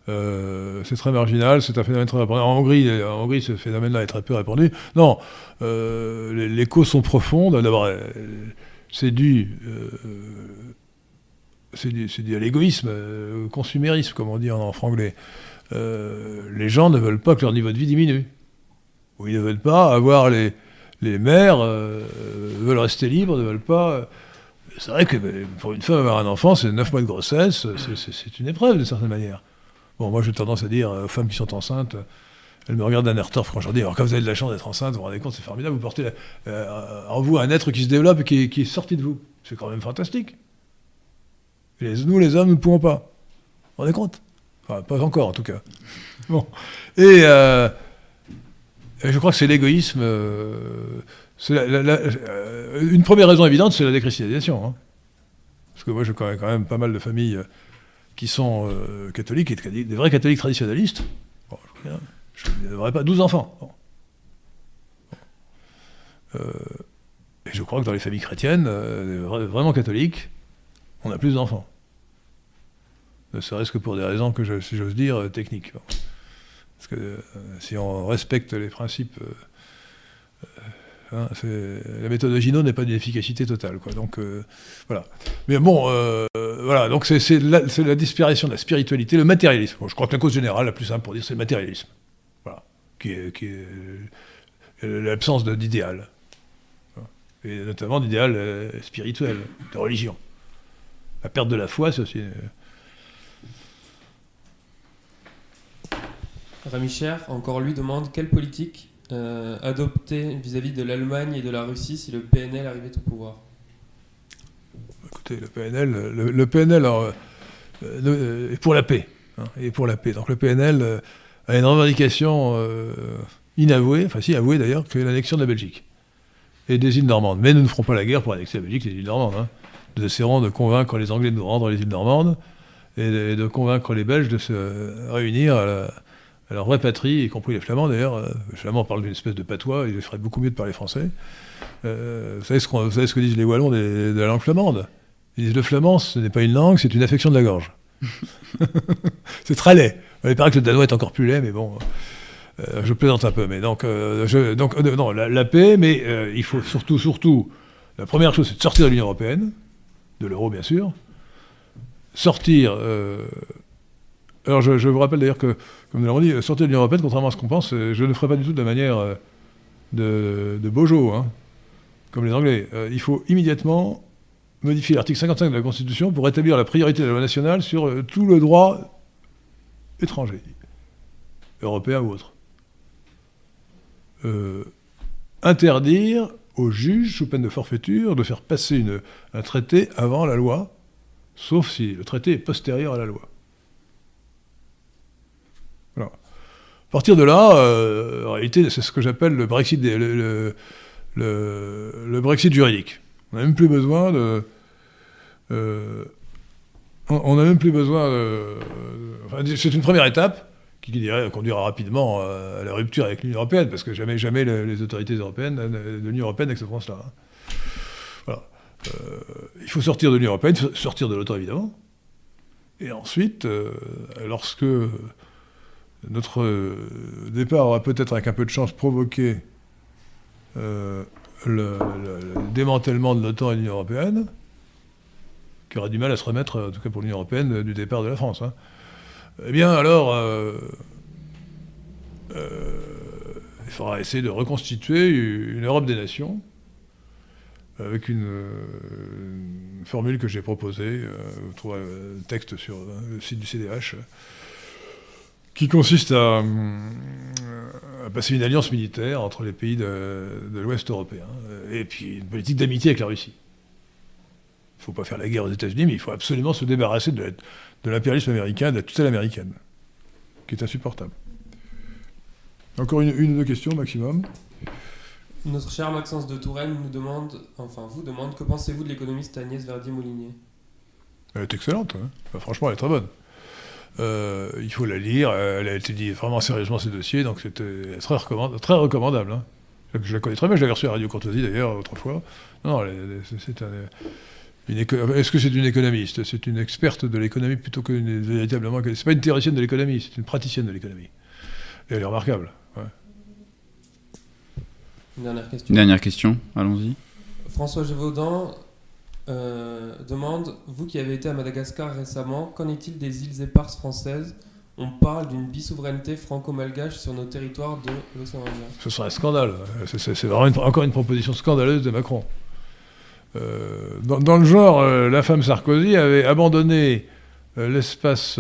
Speaker 2: Euh, c'est très marginal, c'est un phénomène très répandu. En Hongrie, en Hongrie ce phénomène-là est très peu répandu. Non, euh, les, causes sont profondes. D'abord, euh, c'est dû, à l'égoïsme, euh, consumérisme, comme on dit en, franglais. Euh, les gens ne veulent pas que leur niveau de vie diminue. Ou ils ne veulent pas avoir les, les mères euh, veulent rester libres, ne veulent pas. euh, C'est vrai que euh, pour une femme avoir un enfant, c'est 9 mois de grossesse, c'est- une épreuve d'une certaine manière. Bon, moi j'ai tendance à dire euh, aux femmes qui sont enceintes, euh, elles me regardent d'un air torf quand je leur dis alors quand vous avez de la chance d'être enceinte, vous vous rendez compte, c'est formidable, vous portez euh, en vous un être qui se développe et qui qui est sorti de vous. C'est quand même fantastique. Nous, les hommes, ne pouvons pas. Vous vous rendez compte? Enfin, pas encore en tout cas. Bon. Et. euh, je crois que c'est l'égoïsme. euh, une première raison évidente, c'est la déchristianisation. hein. Parce que moi, je connais quand même pas mal de familles euh, qui sont catholiques, et de- des vrais catholiques traditionnalistes. Bon, je, devrais pas 12 enfants. Et je crois que dans les familles chrétiennes, vra- vraiment catholiques, on a plus d'enfants. Ne serait-ce que pour des raisons que, j'ose dire, euh, techniques. Parce que euh, si on respecte les principes, euh, hein, la méthode de Gino n'est pas d'une efficacité totale. Quoi. Donc voilà. Mais bon, voilà. Donc c'est la, la disparition de la spiritualité, le matérialisme. Je crois que la cause générale, la plus simple pour dire, c'est le matérialisme. Voilà. Qui est, qui est l'absence d'idéal. Et notamment d'idéal spirituel, de religion. La perte de la foi, c'est aussi. Euh,
Speaker 5: Rami Cher, encore lui, demande quelle politique euh, adopter vis-à-vis de l'Allemagne et de la Russie si le PNL arrivait au pouvoir?
Speaker 2: Écoutez, le PNL, le, PNL euh, euh, est pour la paix. hein, pour la paix. Donc le PNL a une revendication inavouée, enfin si avouée d'ailleurs, que l'annexion de la Belgique et des îles normandes. Mais nous ne ferons pas la guerre pour annexer la Belgique et les îles normandes. hein. Nous essaierons de convaincre les Anglais de nous rendre les îles normandes et de, et de convaincre les Belges de se réunir à, la- leur vraie patrie, y compris les Flamands d'ailleurs. Euh, Les Flamands parlent d'une espèce de patois, il ferait beaucoup mieux de parler français. Euh, vous, savez ce savez ce que disent les Wallons de la langue flamande? Ils disent le flamand, ce n'est pas une langue, c'est une affection de la gorge. c'est très laid. Il paraît que le danois est encore plus laid, mais bon, euh, je plaisante un peu. Mais donc, donc non, la, paix, mais il faut surtout, surtout, la première chose, c'est de sortir de l'Union européenne, de l'euro bien sûr, sortir. Euh, alors, je, vous rappelle d'ailleurs que, comme nous l'avons dit, sortir de l'Union européenne, contrairement à ce qu'on pense, euh, je ne le ferai pas du tout de la manière euh, de, de hein, comme les Anglais. Euh, il faut immédiatement modifier l'article 55 de la Constitution pour établir la priorité de la loi nationale sur euh, tout le droit étranger, européen ou autre. Euh, interdire aux juges, sous peine de forfaiture, de faire passer un traité avant la loi, sauf si le traité est postérieur à la loi. À partir de là, euh, en réalité, c'est ce que j'appelle le Brexit, juridique. On n'a même plus besoin de. euh, on- n'a même plus besoin de. c'est une première étape qui dirait, conduira rapidement euh, à la rupture avec l'Union européenne, parce que jamais, jamais le- les autorités européennes, de l'Union européenne n'accepteront cela. hein. Voilà. Euh, il faut sortir de l'Union européenne, sortir de l'OTAN évidemment. Et ensuite, lorsque notre euh, départ aura peut-être avec un peu de chance provoqué euh, le, le- le démantèlement de l'OTAN et de l'Union européenne, qui aura du mal à se remettre, en tout cas pour l'Union européenne, du départ de la France. hein. Eh bien, alors, euh, il faudra essayer de reconstituer une Europe des nations avec une, formule que j'ai proposée, vous trouverez le texte sur euh, le site du CDH, qui consiste à, hum, à passer une alliance militaire entre les pays de, de l'Ouest européen, euh, et puis une politique d'amitié avec la Russie. Il ne faut pas faire la guerre aux États-Unis, mais il faut absolument se débarrasser de, l'impérialisme américain, de la tutelle américaine, qui est insupportable. Encore une, une ou deux questions maximum.
Speaker 5: Notre cher Maxence de Touraine nous demande, enfin vous demande, que pensez-vous de l'économiste Agnès Verdier-Moulinier
Speaker 2: Elle est excellente, hein. Enfin, franchement, elle est très bonne. Euh, il faut la lire, elle a étudié vraiment sérieusement ces dossiers, donc c'était très, recommand- très recommandable. hein. Je la connais très bien, je l'avais reçue à Radio Courtoisie d'ailleurs autrefois. Non, c'est- un- Est-ce que c'est une économiste? C'est une experte de l'économie plutôt que une- véritablement. C'est pas une théoricienne de l'économie, c'est une praticienne de l'économie. Et elle est remarquable. ouais.
Speaker 5: Une dernière question.
Speaker 1: Une dernière question, allons-y.
Speaker 5: François Gévaudan euh, demande Vous qui avez été à Madagascar récemment, qu'en est-il des îles éparses françaises? On parle d'une bisouveraineté franco-malgache sur nos territoires de l'océan Indien.
Speaker 2: Ce serait un scandale. C'est- vraiment encore une proposition scandaleuse de Macron. Euh, dans, le genre, euh, la femme Sarkozy avait abandonné l'espace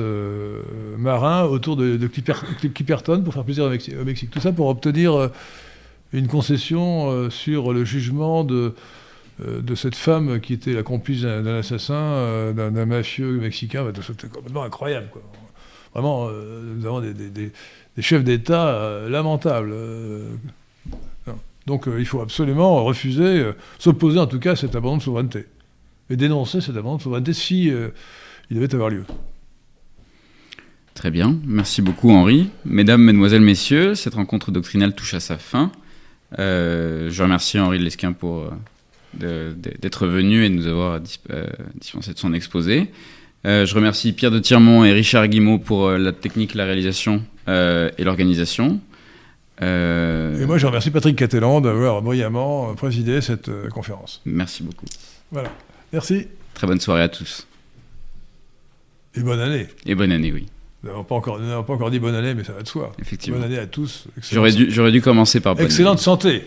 Speaker 2: marin autour de, de Clipper- Clipperton pour faire plaisir au Mexique. Tout ça pour obtenir une concession sur le jugement de, de cette femme qui était la complice d'un assassin, euh, d'un mafieux mexicain. Bah, C'était complètement incroyable. quoi. Vraiment, euh, nous avons des, chefs d'État euh, lamentables. euh, donc euh, il faut absolument refuser, euh, s'opposer en tout cas à cet abandon de souveraineté. Et dénoncer cet abandon de souveraineté si euh, il devait avoir lieu.
Speaker 1: Très bien, merci beaucoup Henri. Mesdames, Mesdemoiselles, Messieurs, cette rencontre doctrinale touche à sa fin. Euh, je remercie Henri de Lesquin pour euh, d'être venu et de nous avoir euh, dispensé de son exposé. Euh, je remercie Pierre de Tirmont et Richard Guimau pour euh, la technique, la réalisation et l'organisation.
Speaker 2: Et moi je remercie Patrick Catelan d'avoir brillamment présidé cette conférence.
Speaker 1: Merci beaucoup.
Speaker 2: Voilà. Merci
Speaker 1: Très bonne soirée à tous.
Speaker 2: et bonne année.
Speaker 1: Et bonne année, oui,
Speaker 2: Nous n'avons pas, encore- nous n'avons pas encore dit bonne année, mais ça va de soi.
Speaker 1: effectivement.
Speaker 2: Bonne année à tous.
Speaker 1: J'aurais dû, commencer par bonne
Speaker 2: Excellente
Speaker 1: année.
Speaker 2: santé.